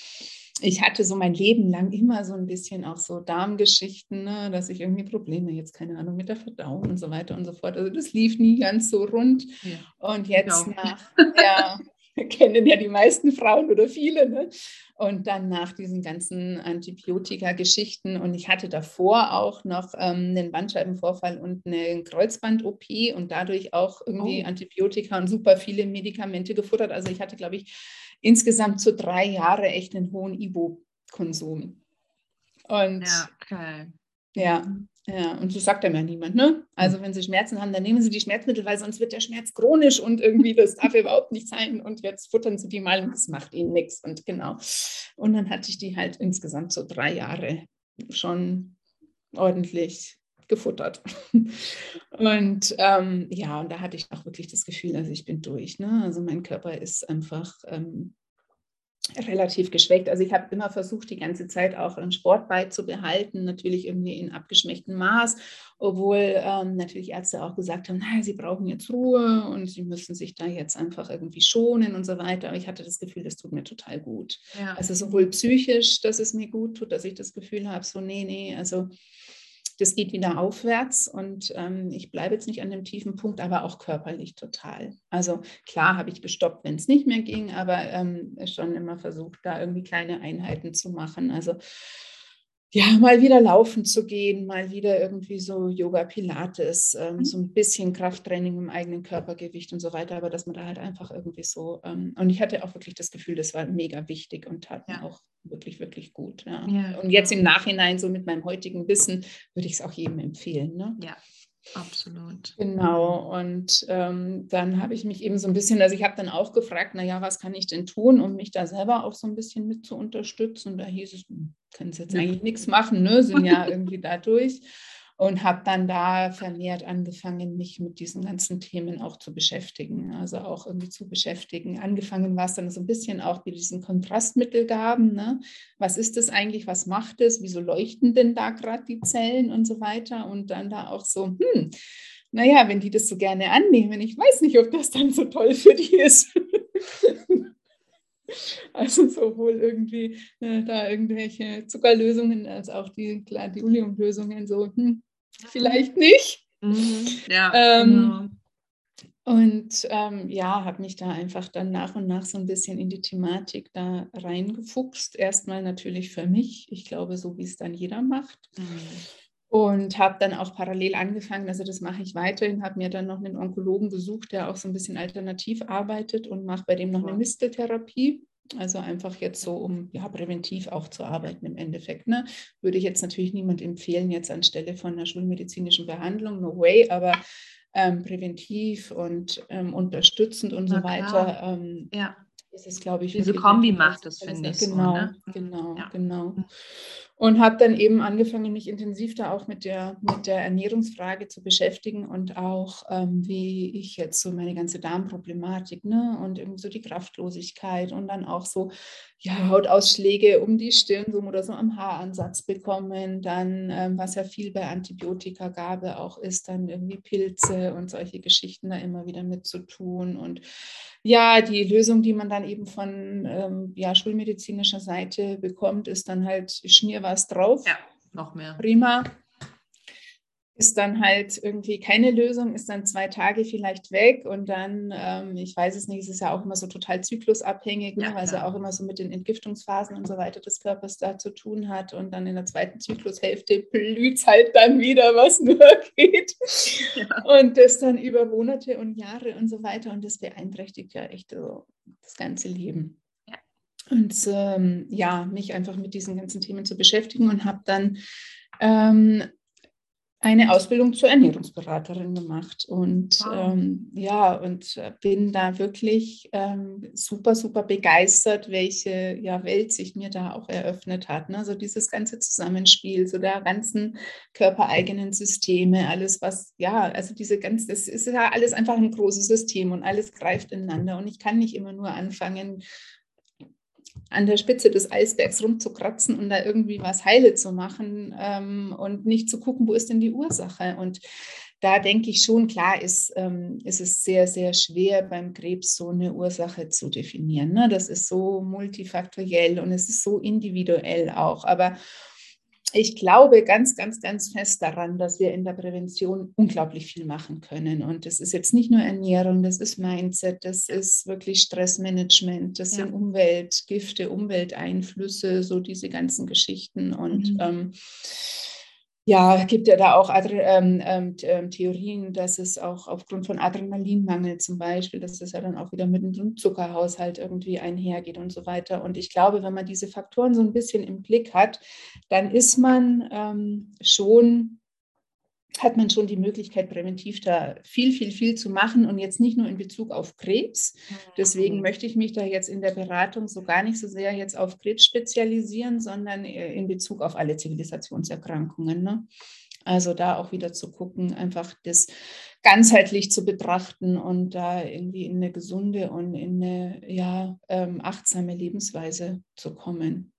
ich hatte so mein Leben lang immer so ein bisschen auch so Darmgeschichten, ne, dass ich irgendwie Probleme, jetzt keine Ahnung, mit der Verdauung und so weiter und so fort. Also das lief nie ganz so rund. Ja. Und jetzt genau. nach, ja, (laughs) kennen ja die meisten Frauen oder viele, ne? Und dann nach diesen ganzen Antibiotika-Geschichten und ich hatte davor auch noch ähm, einen Bandscheibenvorfall und eine Kreuzband-OP und dadurch auch irgendwie oh. Antibiotika und super viele Medikamente gefuttert. Also ich hatte, glaube ich, insgesamt so drei Jahre echt einen hohen Ibo-Konsum. Und ja, okay. ja, ja, und so sagt er mir niemand, ne? Also wenn Sie Schmerzen haben, dann nehmen Sie die Schmerzmittel, weil sonst wird der Schmerz chronisch und irgendwie, das darf überhaupt nicht sein. Und jetzt futtern Sie die mal und das macht Ihnen nichts. Und genau. Und dann hatte ich die halt insgesamt so drei Jahre schon ordentlich gefuttert. (laughs) Und ähm, ja, und da hatte ich auch wirklich das Gefühl, also ich bin durch. Ne? Also mein Körper ist einfach ähm, relativ geschwächt. Also ich habe immer versucht, die ganze Zeit auch einen Sport beizubehalten, natürlich irgendwie in abgeschwächtem Maß, obwohl ähm, natürlich Ärzte auch gesagt haben, naja, sie brauchen jetzt Ruhe und sie müssen sich da jetzt einfach irgendwie schonen und so weiter. Aber ich hatte das Gefühl, das tut mir total gut. Ja. Also sowohl psychisch, dass es mir gut tut, dass ich das Gefühl habe, so nee, nee, also das geht wieder aufwärts und ähm, ich bleibe jetzt nicht an dem tiefen Punkt, aber auch körperlich total. Also klar habe ich gestoppt, wenn es nicht mehr ging, aber ähm, schon immer versucht, da irgendwie kleine Einheiten zu machen. Also ja, mal wieder laufen zu gehen, mal wieder irgendwie so Yoga, Pilates, ähm, mhm. so ein bisschen Krafttraining im eigenen Körpergewicht und so weiter, aber dass man da halt einfach irgendwie so, ähm, und ich hatte auch wirklich das Gefühl, das war mega wichtig und tat ja. mir auch wirklich, wirklich gut. Ja. Ja, und jetzt im Nachhinein, so mit meinem heutigen Wissen, würde ich es auch jedem empfehlen. Ne? Ja, Absolut. Genau, und ähm, dann habe ich mich eben so ein bisschen, also ich habe dann auch gefragt, naja, was kann ich denn tun, um mich da selber auch so ein bisschen mit zu unterstützen? Da hieß es, hm, können Sie jetzt eigentlich nichts machen, ne? sind ja (laughs) irgendwie da durch und habe dann da vermehrt angefangen, mich mit diesen ganzen Themen auch zu beschäftigen, also auch irgendwie zu beschäftigen. Angefangen war es dann so ein bisschen auch mit diesen Kontrastmittelgaben. Ne? Was ist das eigentlich? Was macht es? Wieso leuchten denn da gerade die Zellen und so weiter? Und dann da auch so, hm, naja, wenn die das so gerne annehmen, ich weiß nicht, ob das dann so toll für die ist. (laughs) (laughs) Also sowohl irgendwie äh, da irgendwelche Zuckerlösungen als auch die, klar, die Uniumlösungen so, hm, vielleicht nicht. Mhm. Ja, (laughs) ähm, genau. Und ähm, ja, habe mich da einfach dann nach und nach so ein bisschen in die Thematik da reingefuchst. Erstmal natürlich für mich, ich glaube, so wie es dann jeder macht. Mhm. Und habe dann auch parallel angefangen, also das mache ich weiterhin, habe mir dann noch einen Onkologen gesucht, der auch so ein bisschen alternativ arbeitet und mache bei dem noch eine Misteltherapie. Also einfach jetzt so, um ja, präventiv auch zu arbeiten im Endeffekt. Ne? Würde ich jetzt natürlich niemand empfehlen, jetzt anstelle von einer schulmedizinischen Behandlung, no way, aber ähm, präventiv und ähm, unterstützend und Na so weiter. Ähm, ja. Ist es, glaube ich. Diese Kombi macht das, finde ich. Genau, so, ne? genau, ja. genau. Und habe dann eben angefangen, mich intensiv da auch mit der, mit der Ernährungsfrage zu beschäftigen und auch, ähm, wie ich jetzt so meine ganze Darmproblematik ne, und irgendwie so die Kraftlosigkeit und dann auch so ja, Hautausschläge um die Stirn so oder so am Haaransatz bekommen, dann, ähm, was ja viel bei Antibiotikagabe auch ist, dann irgendwie Pilze und solche Geschichten da immer wieder mit zu tun und ja, die Lösung, die man dann eben von ähm, ja, schulmedizinischer Seite bekommt, ist dann halt, schmier was drauf. Ja, noch mehr. Prima ist dann halt irgendwie keine Lösung, ist dann zwei Tage vielleicht weg und dann, ähm, ich weiß es nicht, es ist ja auch immer so total zyklusabhängig, ne, ja, weil es ja auch immer so mit den Entgiftungsphasen und so weiter des Körpers da zu tun hat und dann in der zweiten Zyklushälfte blüht es halt dann wieder, was nur (laughs) geht ja. und das dann über Monate und Jahre und so weiter und das beeinträchtigt ja echt so das ganze Leben. Und ähm, ja, mich einfach mit diesen ganzen Themen zu beschäftigen und habe dann ähm, eine Ausbildung zur Ernährungsberaterin gemacht und wow. ähm, ja und bin da wirklich ähm, super super begeistert, welche ja Welt sich mir da auch eröffnet hat. Ne? So dieses ganze Zusammenspiel, so der ganzen körpereigenen Systeme, alles was ja also diese ganze, das ist ja alles einfach ein großes System und alles greift ineinander und ich kann nicht immer nur anfangen an der Spitze des Eisbergs rumzukratzen und da irgendwie was heile zu machen ähm, und nicht zu gucken, wo ist denn die Ursache. Und da denke ich schon, klar ist, ähm, ist es sehr, sehr schwer beim Krebs so eine Ursache zu definieren. Ne? Das ist so multifaktoriell und es ist so individuell auch. Aber ich glaube ganz, ganz, ganz fest daran, dass wir in der Prävention unglaublich viel machen können. Und das ist jetzt nicht nur Ernährung, das ist Mindset, das ist wirklich Stressmanagement, das ja. sind Umweltgifte, Umwelteinflüsse, so diese ganzen Geschichten. Und mhm. ähm, ja, gibt ja da auch ähm, ähm, ähm, Theorien, dass es auch aufgrund von Adrenalinmangel zum Beispiel, dass das ja dann auch wieder mit dem Zuckerhaushalt irgendwie einhergeht und so weiter. Und ich glaube, wenn man diese Faktoren so ein bisschen im Blick hat, dann ist man ähm, schon hat man schon die Möglichkeit, präventiv da viel, viel, viel zu machen und jetzt nicht nur in Bezug auf Krebs. Deswegen mhm. möchte ich mich da jetzt in der Beratung so gar nicht so sehr jetzt auf Krebs spezialisieren, sondern äh, in Bezug auf alle Zivilisationserkrankungen. Ne? Also da auch wieder zu gucken, einfach das ganzheitlich zu betrachten und da irgendwie in eine gesunde und in eine ja, ähm, achtsame Lebensweise zu kommen.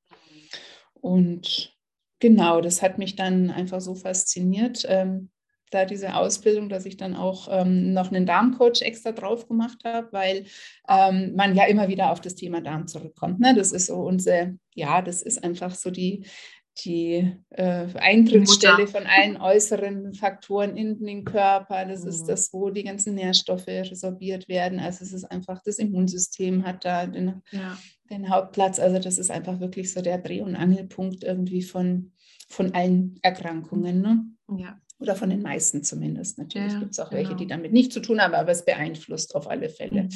Und genau, das hat mich dann einfach so fasziniert, ähm, da diese Ausbildung, dass ich dann auch ähm, noch einen Darmcoach extra drauf gemacht habe, weil ähm, man ja immer wieder auf das Thema Darm zurückkommt. Ne? Das ist so unsere, ja, das ist einfach so die, die äh, Eintrittsstelle von allen äußeren Faktoren in den Körper. Das mhm. ist das, wo die ganzen Nährstoffe resorbiert werden. Also es ist einfach, das Immunsystem hat da den, ja. Den Hauptplatz. Also das ist einfach wirklich so der Dreh- und Angelpunkt irgendwie von, von allen Erkrankungen. Ne? Ja. Oder von den meisten zumindest. Natürlich ja, gibt es auch genau. welche, die damit nichts zu tun haben, aber es beeinflusst auf alle Fälle. Mhm.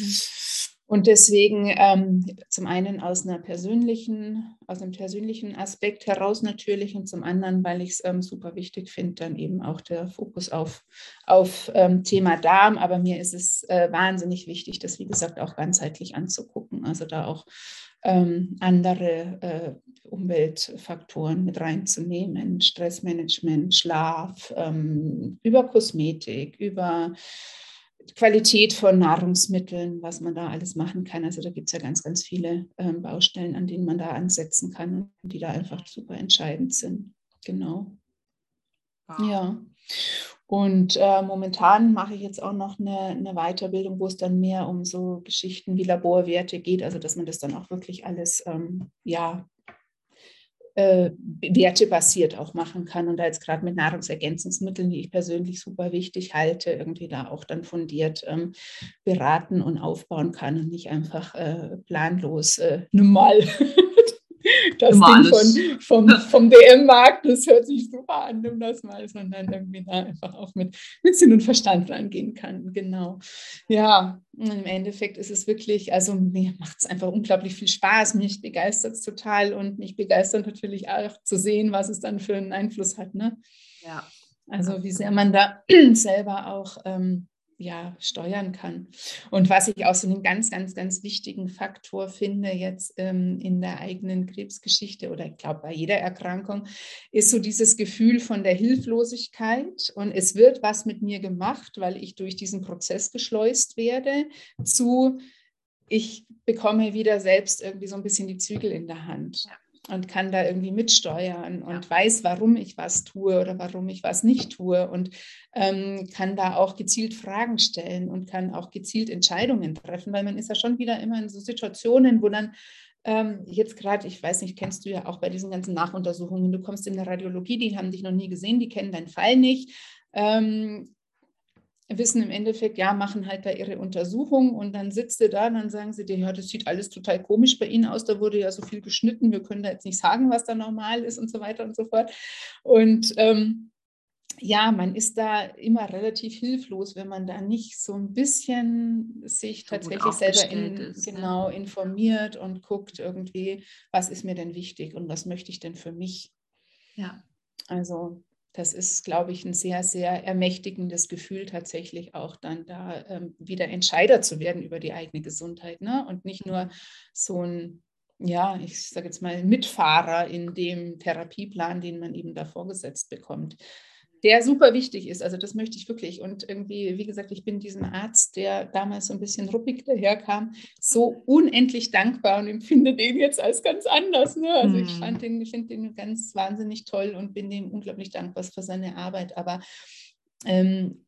Und deswegen ähm, zum einen aus einer persönlichen, aus einem persönlichen Aspekt heraus natürlich und zum anderen, weil ich es ähm, super wichtig finde, dann eben auch der Fokus auf, auf ähm, Thema Darm. Aber mir ist es äh, wahnsinnig wichtig, das wie gesagt auch ganzheitlich anzugucken. Also da auch ähm, andere äh, Umweltfaktoren mit reinzunehmen, Stressmanagement, Schlaf, ähm, über Kosmetik, über Qualität von Nahrungsmitteln, was man da alles machen kann. Also da gibt es ja ganz, ganz viele ähm, Baustellen, an denen man da ansetzen kann und die da einfach super entscheidend sind. Genau. Wow. Ja. Und äh, momentan mache ich jetzt auch noch eine, eine, Weiterbildung, wo es dann mehr um so Geschichten wie Laborwerte geht, also dass man das dann auch wirklich alles ähm, ja, äh, wertebasiert auch machen kann und da jetzt gerade mit Nahrungsergänzungsmitteln, die ich persönlich super wichtig halte, irgendwie da auch dann fundiert ähm, beraten und aufbauen kann und nicht einfach äh, planlos äh, normal (laughs) das Ding von, vom, vom DM-Markt, das hört sich super an, nimm das mal, sondern irgendwie da einfach auch mit, mit Sinn und Verstand rangehen kann. Genau. Ja, im Endeffekt ist es wirklich, also mir macht es einfach unglaublich viel Spaß. Mich begeistert es total und mich begeistert natürlich auch zu sehen, was es dann für einen Einfluss hat. Ne? Ja. Also wie sehr man da selber auch ähm, ja, steuern kann. Und was ich auch so einen ganz, ganz, ganz wichtigen Faktor finde jetzt ähm, in der eigenen Krebsgeschichte oder ich glaube bei jeder Erkrankung, ist so dieses Gefühl von der Hilflosigkeit und es wird was mit mir gemacht, weil ich durch diesen Prozess geschleust werde zu, ich bekomme wieder selbst irgendwie so ein bisschen die Zügel in der Hand. Und kann da irgendwie mitsteuern und ja. weiß, warum ich was tue oder warum ich was nicht tue und ähm, kann da auch gezielt Fragen stellen und kann auch gezielt Entscheidungen treffen, weil man ist ja schon wieder immer in so Situationen, wo dann ähm, jetzt gerade, ich weiß nicht, kennst du ja auch bei diesen ganzen Nachuntersuchungen, du kommst in der Radiologie, die haben dich noch nie gesehen, die kennen deinen Fall nicht. Ähm, wissen im Endeffekt, ja, machen halt da ihre Untersuchung und dann sitzt du da und dann sagen sie dir, ja, das sieht alles total komisch bei Ihnen aus, da wurde ja so viel geschnitten, wir können da jetzt nicht sagen, was da normal ist und so weiter und so fort. Und ähm, ja, man ist da immer relativ hilflos, wenn man da nicht so ein bisschen sich tatsächlich selber in, ist, genau ja. informiert und guckt irgendwie, was ist mir denn wichtig und was möchte ich denn für mich. Ja. Also das ist, glaube ich, ein sehr, sehr ermächtigendes Gefühl, tatsächlich auch dann da ähm, wieder Entscheider zu werden über die eigene Gesundheit. Ne? Und nicht nur so ein, ja, ich sage jetzt mal, Mitfahrer in dem Therapieplan, den man eben da vorgesetzt bekommt der super wichtig ist. Also das möchte ich wirklich. Und irgendwie, wie gesagt, ich bin diesem Arzt, der damals so ein bisschen ruppig daherkam, so unendlich dankbar und empfinde den jetzt als ganz anders. Ne? Also ich fand den, ich finde den ganz wahnsinnig toll und bin dem unglaublich dankbar für seine Arbeit. Aber ähm,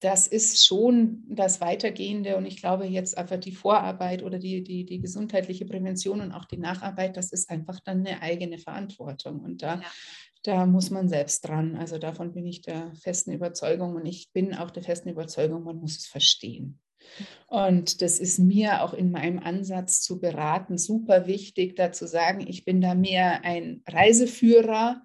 das ist schon das Weitergehende und ich glaube jetzt einfach die Vorarbeit oder die, die, die gesundheitliche Prävention und auch die Nacharbeit, das ist einfach dann eine eigene Verantwortung. Und da ja da muss man selbst dran. Also davon bin ich der festen Überzeugung und ich bin auch der festen Überzeugung, man muss es verstehen. Und das ist mir auch in meinem Ansatz zu beraten super wichtig, da zu sagen, ich bin da mehr ein Reiseführer,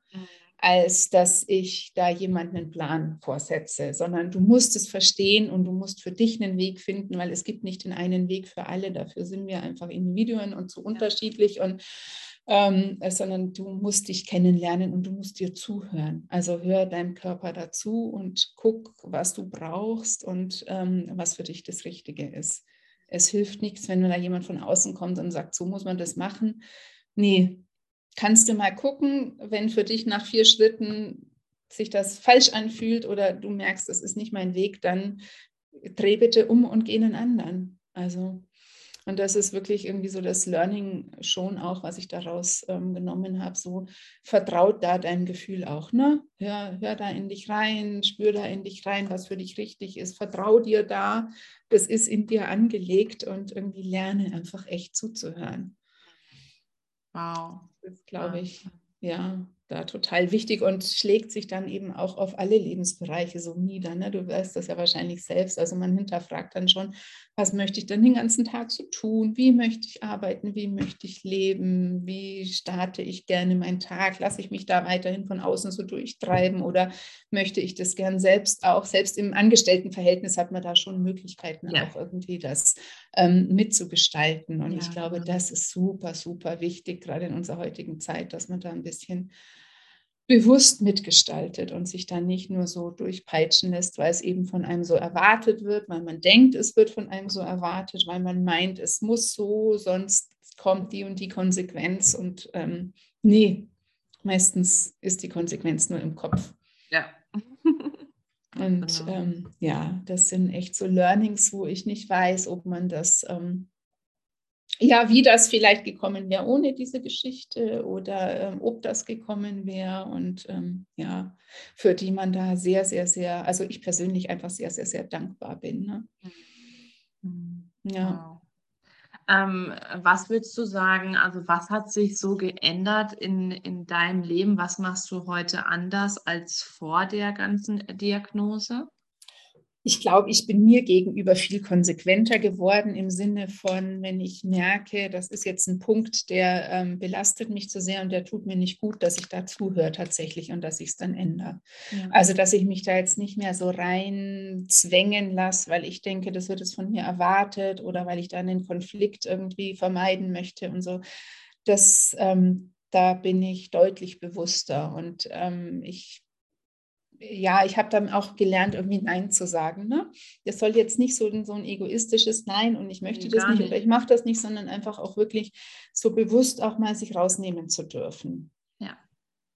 als dass ich da jemanden einen Plan vorsetze, sondern du musst es verstehen und du musst für dich einen Weg finden, weil es gibt nicht den einen Weg für alle. Dafür sind wir einfach Individuen und so unterschiedlich und ähm, äh, sondern du musst dich kennenlernen und du musst dir zuhören. Also hör deinem Körper dazu und guck, was du brauchst und ähm, was für dich das Richtige ist. Es hilft nichts, wenn da jemand von außen kommt und sagt, so muss man das machen. Nee, kannst du mal gucken, wenn für dich nach vier Schritten sich das falsch anfühlt oder du merkst, das ist nicht mein Weg, dann dreh bitte um und geh einen anderen. Also und das ist wirklich irgendwie so das Learning schon auch, was ich daraus ähm, genommen habe. So vertraut da dein Gefühl auch. Ne? Hör, hör da in dich rein, spür da in dich rein, was für dich richtig ist. Vertrau dir da. Das ist in dir angelegt und irgendwie lerne einfach echt zuzuhören. Wow. Das glaube ich, ja, da total wichtig und schlägt sich dann eben auch auf alle Lebensbereiche so nieder. Ne? Du weißt das ja wahrscheinlich selbst. Also man hinterfragt dann schon, was möchte ich denn den ganzen Tag so tun? Wie möchte ich arbeiten? Wie möchte ich leben? Wie starte ich gerne meinen Tag? Lasse ich mich da weiterhin von außen so durchtreiben oder möchte ich das gern selbst auch? Selbst im Angestelltenverhältnis hat man da schon Möglichkeiten, ja. auch irgendwie das ähm, mitzugestalten. Und ja, ich glaube, das ist super, super wichtig, gerade in unserer heutigen Zeit, dass man da ein bisschen bewusst mitgestaltet und sich dann nicht nur so durchpeitschen lässt, weil es eben von einem so erwartet wird, weil man denkt, es wird von einem so erwartet, weil man meint, es muss so, sonst kommt die und die Konsequenz. Und ähm, nee, meistens ist die Konsequenz nur im Kopf. Ja. (laughs) und genau. ähm, ja, das sind echt so Learnings, wo ich nicht weiß, ob man das ähm, ja, wie das vielleicht gekommen wäre ohne diese Geschichte oder ähm, ob das gekommen wäre und ähm, ja, für die man da sehr, sehr, sehr, also ich persönlich einfach sehr, sehr, sehr dankbar bin. Ne? Mhm. Ja. Wow. Ähm, was würdest du sagen, also was hat sich so geändert in, in deinem Leben? Was machst du heute anders als vor der ganzen Diagnose? Ich glaube, ich bin mir gegenüber viel konsequenter geworden im Sinne von, wenn ich merke, das ist jetzt ein Punkt, der ähm, belastet mich zu sehr und der tut mir nicht gut, dass ich da zuhöre tatsächlich und dass ich es dann ändere. Ja. Also, dass ich mich da jetzt nicht mehr so rein zwängen lasse, weil ich denke, das wird es von mir erwartet oder weil ich dann den Konflikt irgendwie vermeiden möchte und so. Das, ähm, da bin ich deutlich bewusster und ähm, ich ja, ich habe dann auch gelernt, irgendwie Nein zu sagen. Ne? Das soll jetzt nicht so, so ein egoistisches Nein und ich möchte das nicht, nicht oder ich mache das nicht, sondern einfach auch wirklich so bewusst auch mal sich rausnehmen zu dürfen. Ja,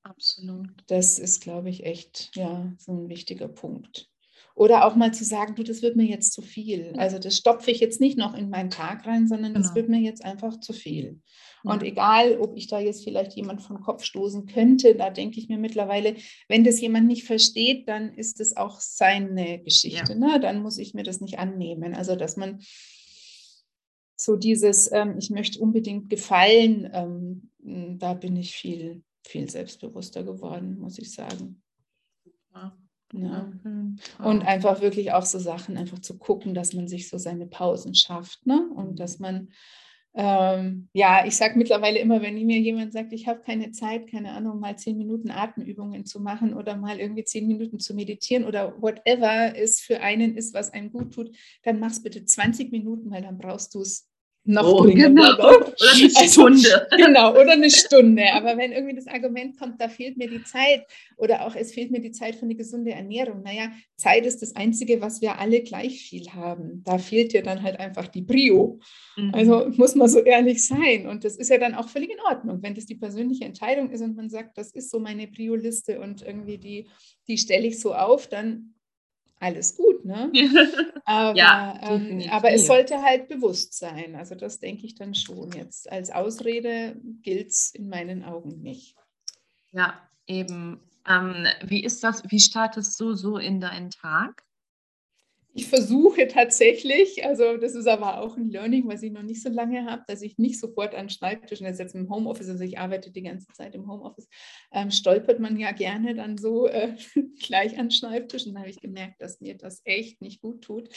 absolut. Das ist, glaube ich, echt ja so ein wichtiger Punkt. Oder auch mal zu sagen, du, das wird mir jetzt zu viel. Also das stopfe ich jetzt nicht noch in meinen Tag rein, sondern genau. das wird mir jetzt einfach zu viel. Und egal, ob ich da jetzt vielleicht jemand vom Kopf stoßen könnte, da denke ich mir mittlerweile, wenn das jemand nicht versteht, dann ist es auch seine Geschichte. Ja. Ne? Dann muss ich mir das nicht annehmen. Also dass man so dieses, ähm, ich möchte unbedingt gefallen, ähm, da bin ich viel, viel selbstbewusster geworden, muss ich sagen. Ja. Ja. Und einfach wirklich auch so Sachen, einfach zu gucken, dass man sich so seine Pausen schafft, ne? Und dass man, ähm, ja, ich sage mittlerweile immer, wenn mir jemand sagt, ich habe keine Zeit, keine Ahnung, mal zehn Minuten Atemübungen zu machen oder mal irgendwie zehn Minuten zu meditieren oder whatever es für einen ist, was einem gut tut, dann mach es bitte 20 Minuten, weil dann brauchst du es noch oh, genau. Oder eine Stunde. Also, (laughs) genau, oder eine Stunde. Aber wenn irgendwie das Argument kommt, da fehlt mir die Zeit oder auch es fehlt mir die Zeit für eine gesunde Ernährung. Naja, Zeit ist das Einzige, was wir alle gleich viel haben. Da fehlt dir dann halt einfach die Brio. Mhm. Also muss man so ehrlich sein. Und das ist ja dann auch völlig in Ordnung, wenn das die persönliche Entscheidung ist und man sagt, das ist so meine Brio-Liste und irgendwie die, die stelle ich so auf, dann alles gut, ne? (laughs) aber, ja, ähm, aber es sollte halt bewusst sein. Also das denke ich dann schon. Jetzt als Ausrede gilt es in meinen Augen nicht. Ja, eben. Ähm, wie ist das, wie startest du so in deinen Tag? Ich versuche tatsächlich, also das ist aber auch ein Learning, was ich noch nicht so lange habe, dass ich nicht sofort an Schreibtisch, und jetzt im Homeoffice, also ich arbeite die ganze Zeit im Homeoffice, ähm, stolpert man ja gerne dann so äh, (laughs) gleich an Schreibtisch. Und da habe ich gemerkt, dass mir das echt nicht gut tut.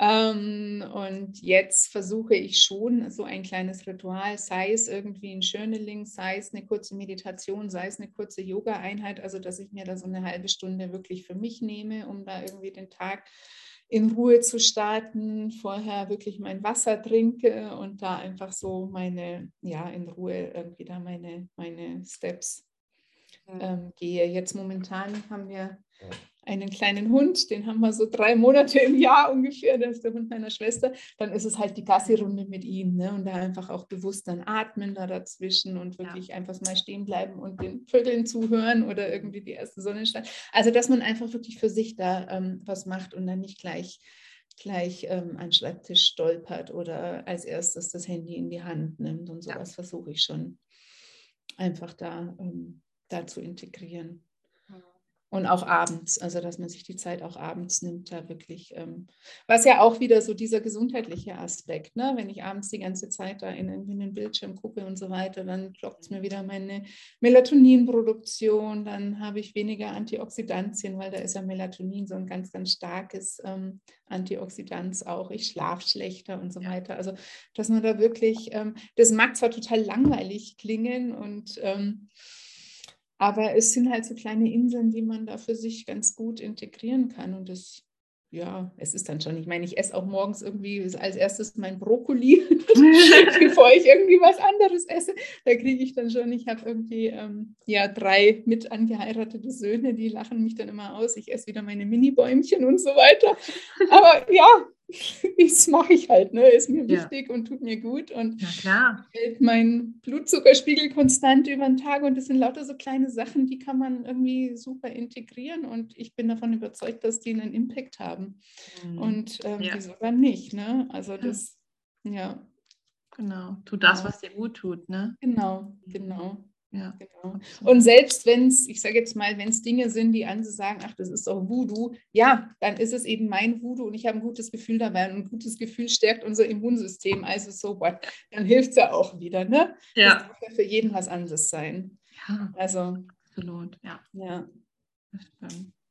Ähm, und jetzt versuche ich schon so ein kleines Ritual, sei es irgendwie ein Journaling, sei es eine kurze Meditation, sei es eine kurze Yoga-Einheit, also dass ich mir da so eine halbe Stunde wirklich für mich nehme, um da irgendwie den Tag in Ruhe zu starten, vorher wirklich mein Wasser trinke und da einfach so meine, ja, in Ruhe irgendwie da meine, meine Steps ähm, gehe. Jetzt momentan haben wir einen kleinen Hund, den haben wir so drei Monate im Jahr ungefähr, das ist der Hund meiner Schwester, dann ist es halt die Gassi-Runde mit ihm ne? und da einfach auch bewusst dann atmen da dazwischen und wirklich ja. einfach mal stehen bleiben und den Vögeln zuhören oder irgendwie die erste Sonnenschein. Also, dass man einfach wirklich für sich da ähm, was macht und dann nicht gleich gleich ähm, an Schreibtisch stolpert oder als erstes das Handy in die Hand nimmt und sowas ja. versuche ich schon einfach da, ähm, da zu integrieren. Und auch abends, also dass man sich die Zeit auch abends nimmt, da wirklich, ähm, was ja auch wieder so dieser gesundheitliche Aspekt, ne? wenn ich abends die ganze Zeit da in, in den Bildschirm gucke und so weiter, dann blockt es mir wieder meine Melatoninproduktion, dann habe ich weniger Antioxidantien, weil da ist ja Melatonin so ein ganz, ganz starkes ähm, Antioxidant auch. Ich schlafe schlechter und so weiter. Also, dass man da wirklich, ähm, das mag zwar total langweilig klingen und ähm, aber es sind halt so kleine Inseln, die man da für sich ganz gut integrieren kann. Und das, ja, es ist dann schon. Ich meine, ich esse auch morgens irgendwie als erstes mein Brokkoli, (laughs) (laughs) bevor ich irgendwie was anderes esse. Da kriege ich dann schon, ich habe irgendwie ähm, ja drei mit angeheiratete Söhne, die lachen mich dann immer aus. Ich esse wieder meine Mini-Bäumchen und so weiter. Aber ja, (laughs) das mache ich halt, ne? Ist mir ja. wichtig und tut mir gut. Und hält mein Blutzuckerspiegel konstant über den Tag. Und das sind lauter so kleine Sachen, die kann man irgendwie super integrieren. Und ich bin davon überzeugt, dass die einen Impact haben. Mhm. Und ähm, ja. wieso dann nicht? Ne? Also das, ja. Genau, tu das, was dir gut tut, ne? Genau, genau. Ja, genau. Und selbst wenn es, ich sage jetzt mal, wenn es Dinge sind, die andere sagen, ach, das ist doch Voodoo, ja, dann ist es eben mein Voodoo und ich habe ein gutes Gefühl dabei und ein gutes Gefühl stärkt unser Immunsystem. Also so what, dann hilft es ja auch wieder, ne? Ja. Das darf ja für jeden was anderes sein. Ja, also absolut, ja. Ja.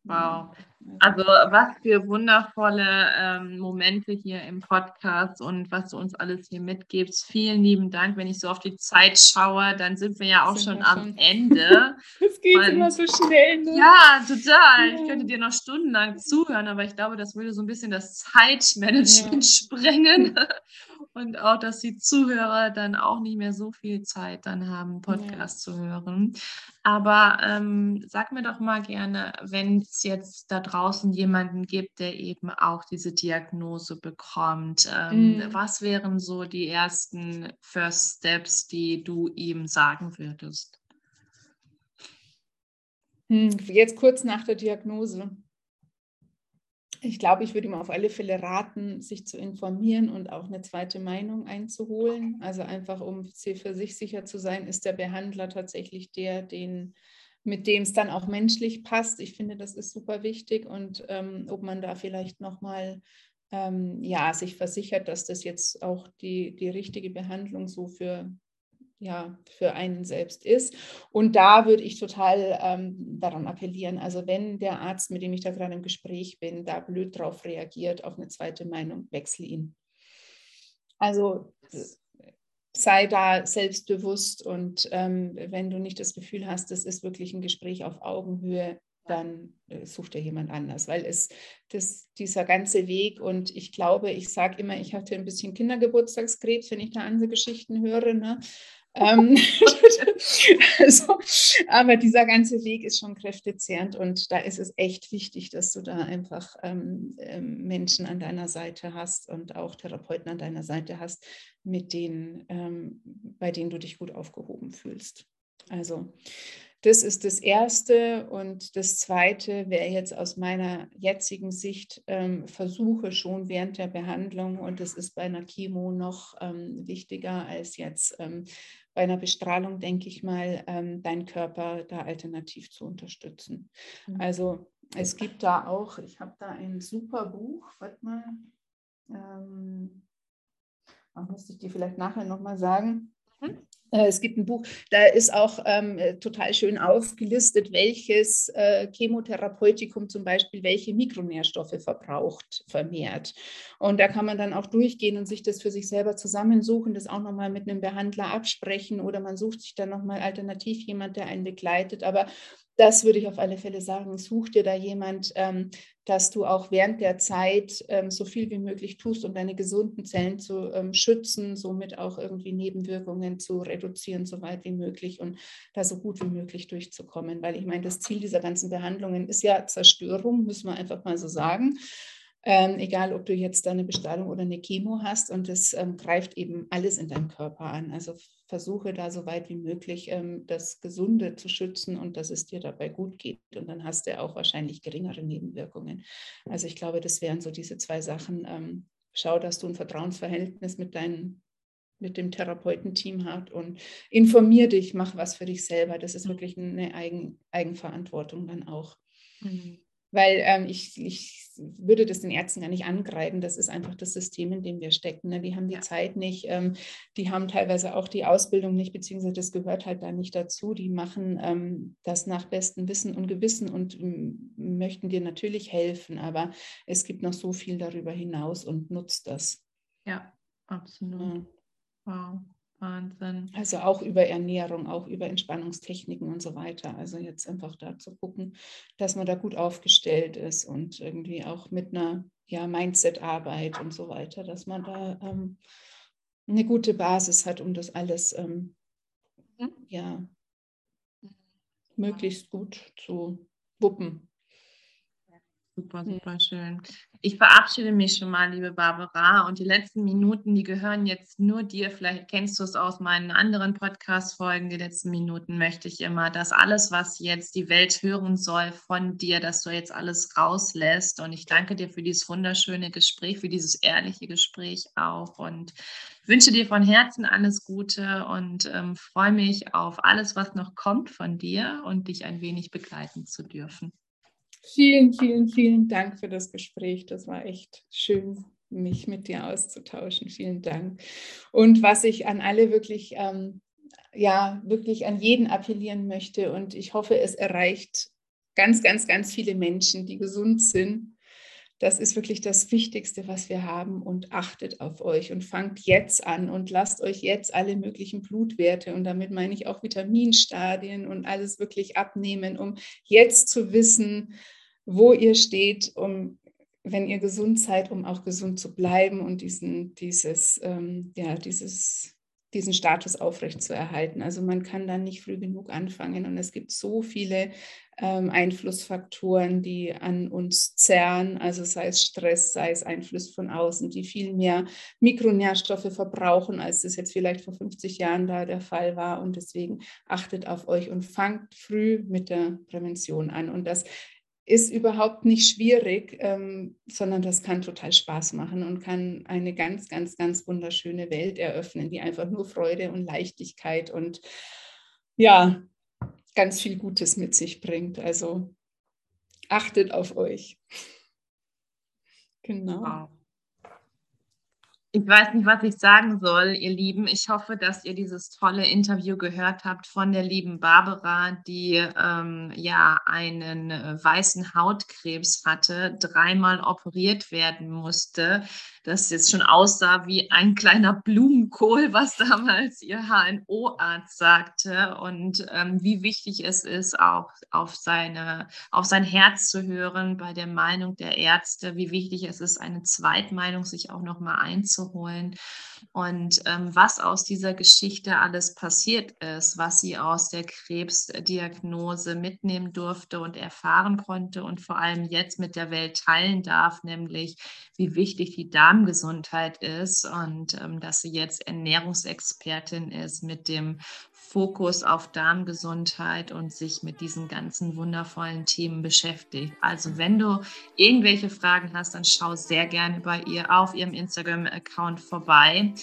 Wow. Also was für wundervolle ähm, Momente hier im Podcast und was du uns alles hier mitgibst. Vielen lieben Dank. Wenn ich so auf die Zeit schaue, dann sind wir ja auch schon am schon. Ende. (laughs) Es geht und, immer so schnell. Ne? Ja, total. Ja. Ich könnte dir noch stundenlang zuhören, aber ich glaube, das würde so ein bisschen das Zeitmanagement ja. sprengen. (laughs) und auch, dass die Zuhörer dann auch nicht mehr so viel Zeit dann haben, Podcast ja. zu hören. Aber ähm, sag mir doch mal gerne, wenn es jetzt da draußen jemanden gibt, der eben auch diese Diagnose bekommt, ähm, mm. was wären so die ersten First Steps, die du ihm sagen würdest? Hm, jetzt kurz nach der Diagnose. Ich glaube, ich würde ihm auf alle Fälle raten, sich zu informieren und auch eine zweite Meinung einzuholen. Also einfach, um für sich sicher zu sein, ist der Behandler tatsächlich der, den, mit dem es dann auch menschlich passt. Ich finde, das ist super wichtig und ähm, ob man da vielleicht nochmal ähm, ja, sich versichert, dass das jetzt auch die, die richtige Behandlung so für ja, für einen selbst ist. Und da würde ich total ähm, daran appellieren, also wenn der Arzt, mit dem ich da gerade im Gespräch bin, da blöd drauf reagiert, auf eine zweite Meinung, wechsle ihn. Also sei da selbstbewusst und ähm, wenn du nicht das Gefühl hast, das ist wirklich ein Gespräch auf Augenhöhe, dann äh, such dir jemand anders, weil es das, dieser ganze Weg und ich glaube, ich sage immer, ich hatte ein bisschen Kindergeburtstagskrebs, wenn ich da andere Geschichten höre. Ne? Ähm, (laughs) also, aber dieser ganze Weg ist schon kräftezehrend und da ist es echt wichtig, dass du da einfach ähm, ähm, Menschen an deiner Seite hast und auch Therapeuten an deiner Seite hast, mit denen, ähm, bei denen du dich gut aufgehoben fühlst. Also das ist das Erste. Und das Zweite wäre jetzt aus meiner jetzigen Sicht, ähm, versuche schon während der Behandlung, und das ist bei einer Chemo noch ähm, wichtiger als jetzt ähm, bei einer Bestrahlung, denke ich mal, ähm, deinen Körper da alternativ zu unterstützen. Mhm. Also es gibt da auch, ich habe da ein super Buch, warte mal, ähm, müsste ich dir vielleicht nachher nochmal sagen. Mhm. Äh, es gibt ein Buch, da ist auch ähm, äh, total schön aufgelistet, welches äh, Chemotherapeutikum zum Beispiel welche Mikronährstoffe verbraucht, vermehrt. Und da kann man dann auch durchgehen und sich das für sich selber zusammensuchen, das auch nochmal mit einem Behandler absprechen oder man sucht sich dann nochmal alternativ jemand, der einen begleitet. Aber das würde ich auf alle Fälle sagen. Such dir da jemand, ähm, dass du auch während der Zeit ähm, so viel wie möglich tust, um deine gesunden Zellen zu ähm, schützen, somit auch irgendwie Nebenwirkungen zu reduzieren, so weit wie möglich und da so gut wie möglich durchzukommen. Weil ich meine, das Ziel dieser ganzen Behandlungen ist ja Zerstörung, müssen wir einfach mal so sagen. Ähm, egal, ob du jetzt eine Bestrahlung oder eine Chemo hast und es ähm, greift eben alles in deinem Körper an. Also versuche da so weit wie möglich ähm, das Gesunde zu schützen und dass es dir dabei gut geht. Und dann hast du auch wahrscheinlich geringere Nebenwirkungen. Also ich glaube, das wären so diese zwei Sachen. Ähm, schau, dass du ein Vertrauensverhältnis mit deinen mit dem Therapeutenteam hast und informier dich, mach was für dich selber. Das ist wirklich eine Eigen, Eigenverantwortung dann auch. Mhm weil ähm, ich, ich würde das den Ärzten gar nicht angreifen. Das ist einfach das System, in dem wir stecken. Ne? Die haben die ja. Zeit nicht, ähm, die haben teilweise auch die Ausbildung nicht, beziehungsweise das gehört halt da nicht dazu. Die machen ähm, das nach bestem Wissen und Gewissen und ähm, möchten dir natürlich helfen, aber es gibt noch so viel darüber hinaus und nutzt das. Ja, absolut. Ja. Wow. Wahnsinn. Also auch über Ernährung, auch über Entspannungstechniken und so weiter. Also jetzt einfach da zu gucken, dass man da gut aufgestellt ist und irgendwie auch mit einer ja, Mindset-Arbeit und so weiter, dass man da ähm, eine gute Basis hat, um das alles ähm, mhm. ja, möglichst gut zu wuppen. Super, super schön. Ich verabschiede mich schon mal, liebe Barbara. Und die letzten Minuten, die gehören jetzt nur dir. Vielleicht kennst du es aus meinen anderen Podcast-Folgen. Die letzten Minuten möchte ich immer, dass alles, was jetzt die Welt hören soll von dir, dass du jetzt alles rauslässt. Und ich danke dir für dieses wunderschöne Gespräch, für dieses ehrliche Gespräch auch. Und wünsche dir von Herzen alles Gute und ähm, freue mich auf alles, was noch kommt von dir und dich ein wenig begleiten zu dürfen. Vielen, vielen, vielen Dank für das Gespräch. Das war echt schön, mich mit dir auszutauschen. Vielen Dank. Und was ich an alle wirklich, ähm, ja, wirklich an jeden appellieren möchte und ich hoffe, es erreicht ganz, ganz, ganz viele Menschen, die gesund sind das ist wirklich das Wichtigste, was wir haben und achtet auf euch und fangt jetzt an und lasst euch jetzt alle möglichen Blutwerte und damit meine ich auch Vitaminstadien und alles wirklich abnehmen, um jetzt zu wissen, wo ihr steht, um wenn ihr gesund seid, um auch gesund zu bleiben und diesen, dieses, ähm, ja, dieses diesen Status aufrechtzuerhalten. Also man kann dann nicht früh genug anfangen und es gibt so viele ähm, Einflussfaktoren, die an uns zerren, also sei es Stress, sei es Einfluss von außen, die viel mehr Mikronährstoffe verbrauchen, als das jetzt vielleicht vor 50 Jahren da der Fall war. Und deswegen achtet auf euch und fangt früh mit der Prävention an. Und das ist überhaupt nicht schwierig, ähm, sondern das kann total Spaß machen und kann eine ganz, ganz, ganz wunderschöne Welt eröffnen, die einfach nur Freude und Leichtigkeit und ja, ganz viel Gutes mit sich bringt. Also achtet auf euch. (laughs) Genau. Wow. Ich weiß nicht, was ich sagen soll, ihr Lieben. Ich hoffe, dass ihr dieses tolle Interview gehört habt von der lieben Barbara, die ähm, ja einen äh, weißen Hautkrebs hatte, dreimal operiert werden musste, das jetzt schon aussah wie ein kleiner Blumenkohl, was damals ihr HNO-Arzt sagte. Und ähm, wie wichtig es ist, auch auf, seine, auf sein Herz zu hören bei der Meinung der Ärzte, wie wichtig es ist, eine Zweitmeinung sich auch nochmal einzuholen. Und ähm, was aus dieser Geschichte alles passiert ist, was sie aus der Krebsdiagnose mitnehmen durfte und erfahren konnte und vor allem jetzt mit der Welt teilen darf, nämlich wie wichtig die Darmgesundheit ist und ähm, dass sie jetzt Ernährungsexpertin ist mit dem Fokus auf Darmgesundheit und sich mit diesen ganzen wundervollen Themen beschäftigt. Also wenn du irgendwelche Fragen hast, dann schau sehr gerne bei ihr auf ihrem Instagram-Account vorbei.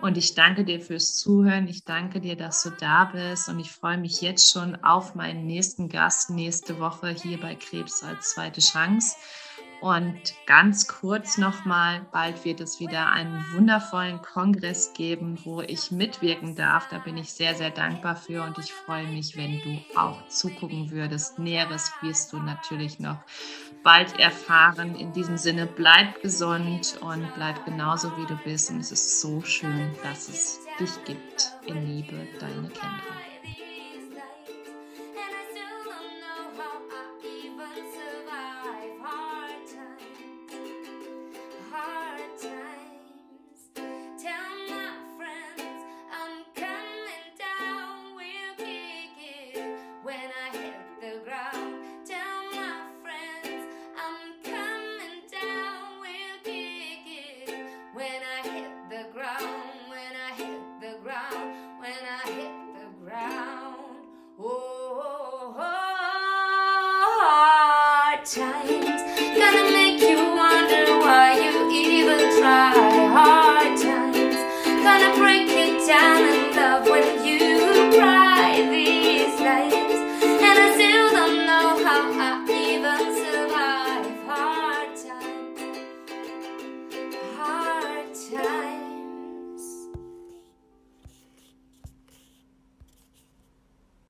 Und ich danke dir fürs Zuhören. Ich danke dir, dass du da bist. Und ich freue mich jetzt schon auf meinen nächsten Gast nächste Woche hier bei Krebs als zweite Chance. Und ganz kurz nochmal, bald wird es wieder einen wundervollen Kongress geben, wo ich mitwirken darf. Da bin ich sehr, sehr dankbar für und ich freue mich, wenn du auch zugucken würdest. Näheres wirst du natürlich noch bald erfahren. In diesem Sinne, bleib gesund und bleib genauso wie du bist. Und es ist so schön, dass es dich gibt. In Liebe, deine Kendra.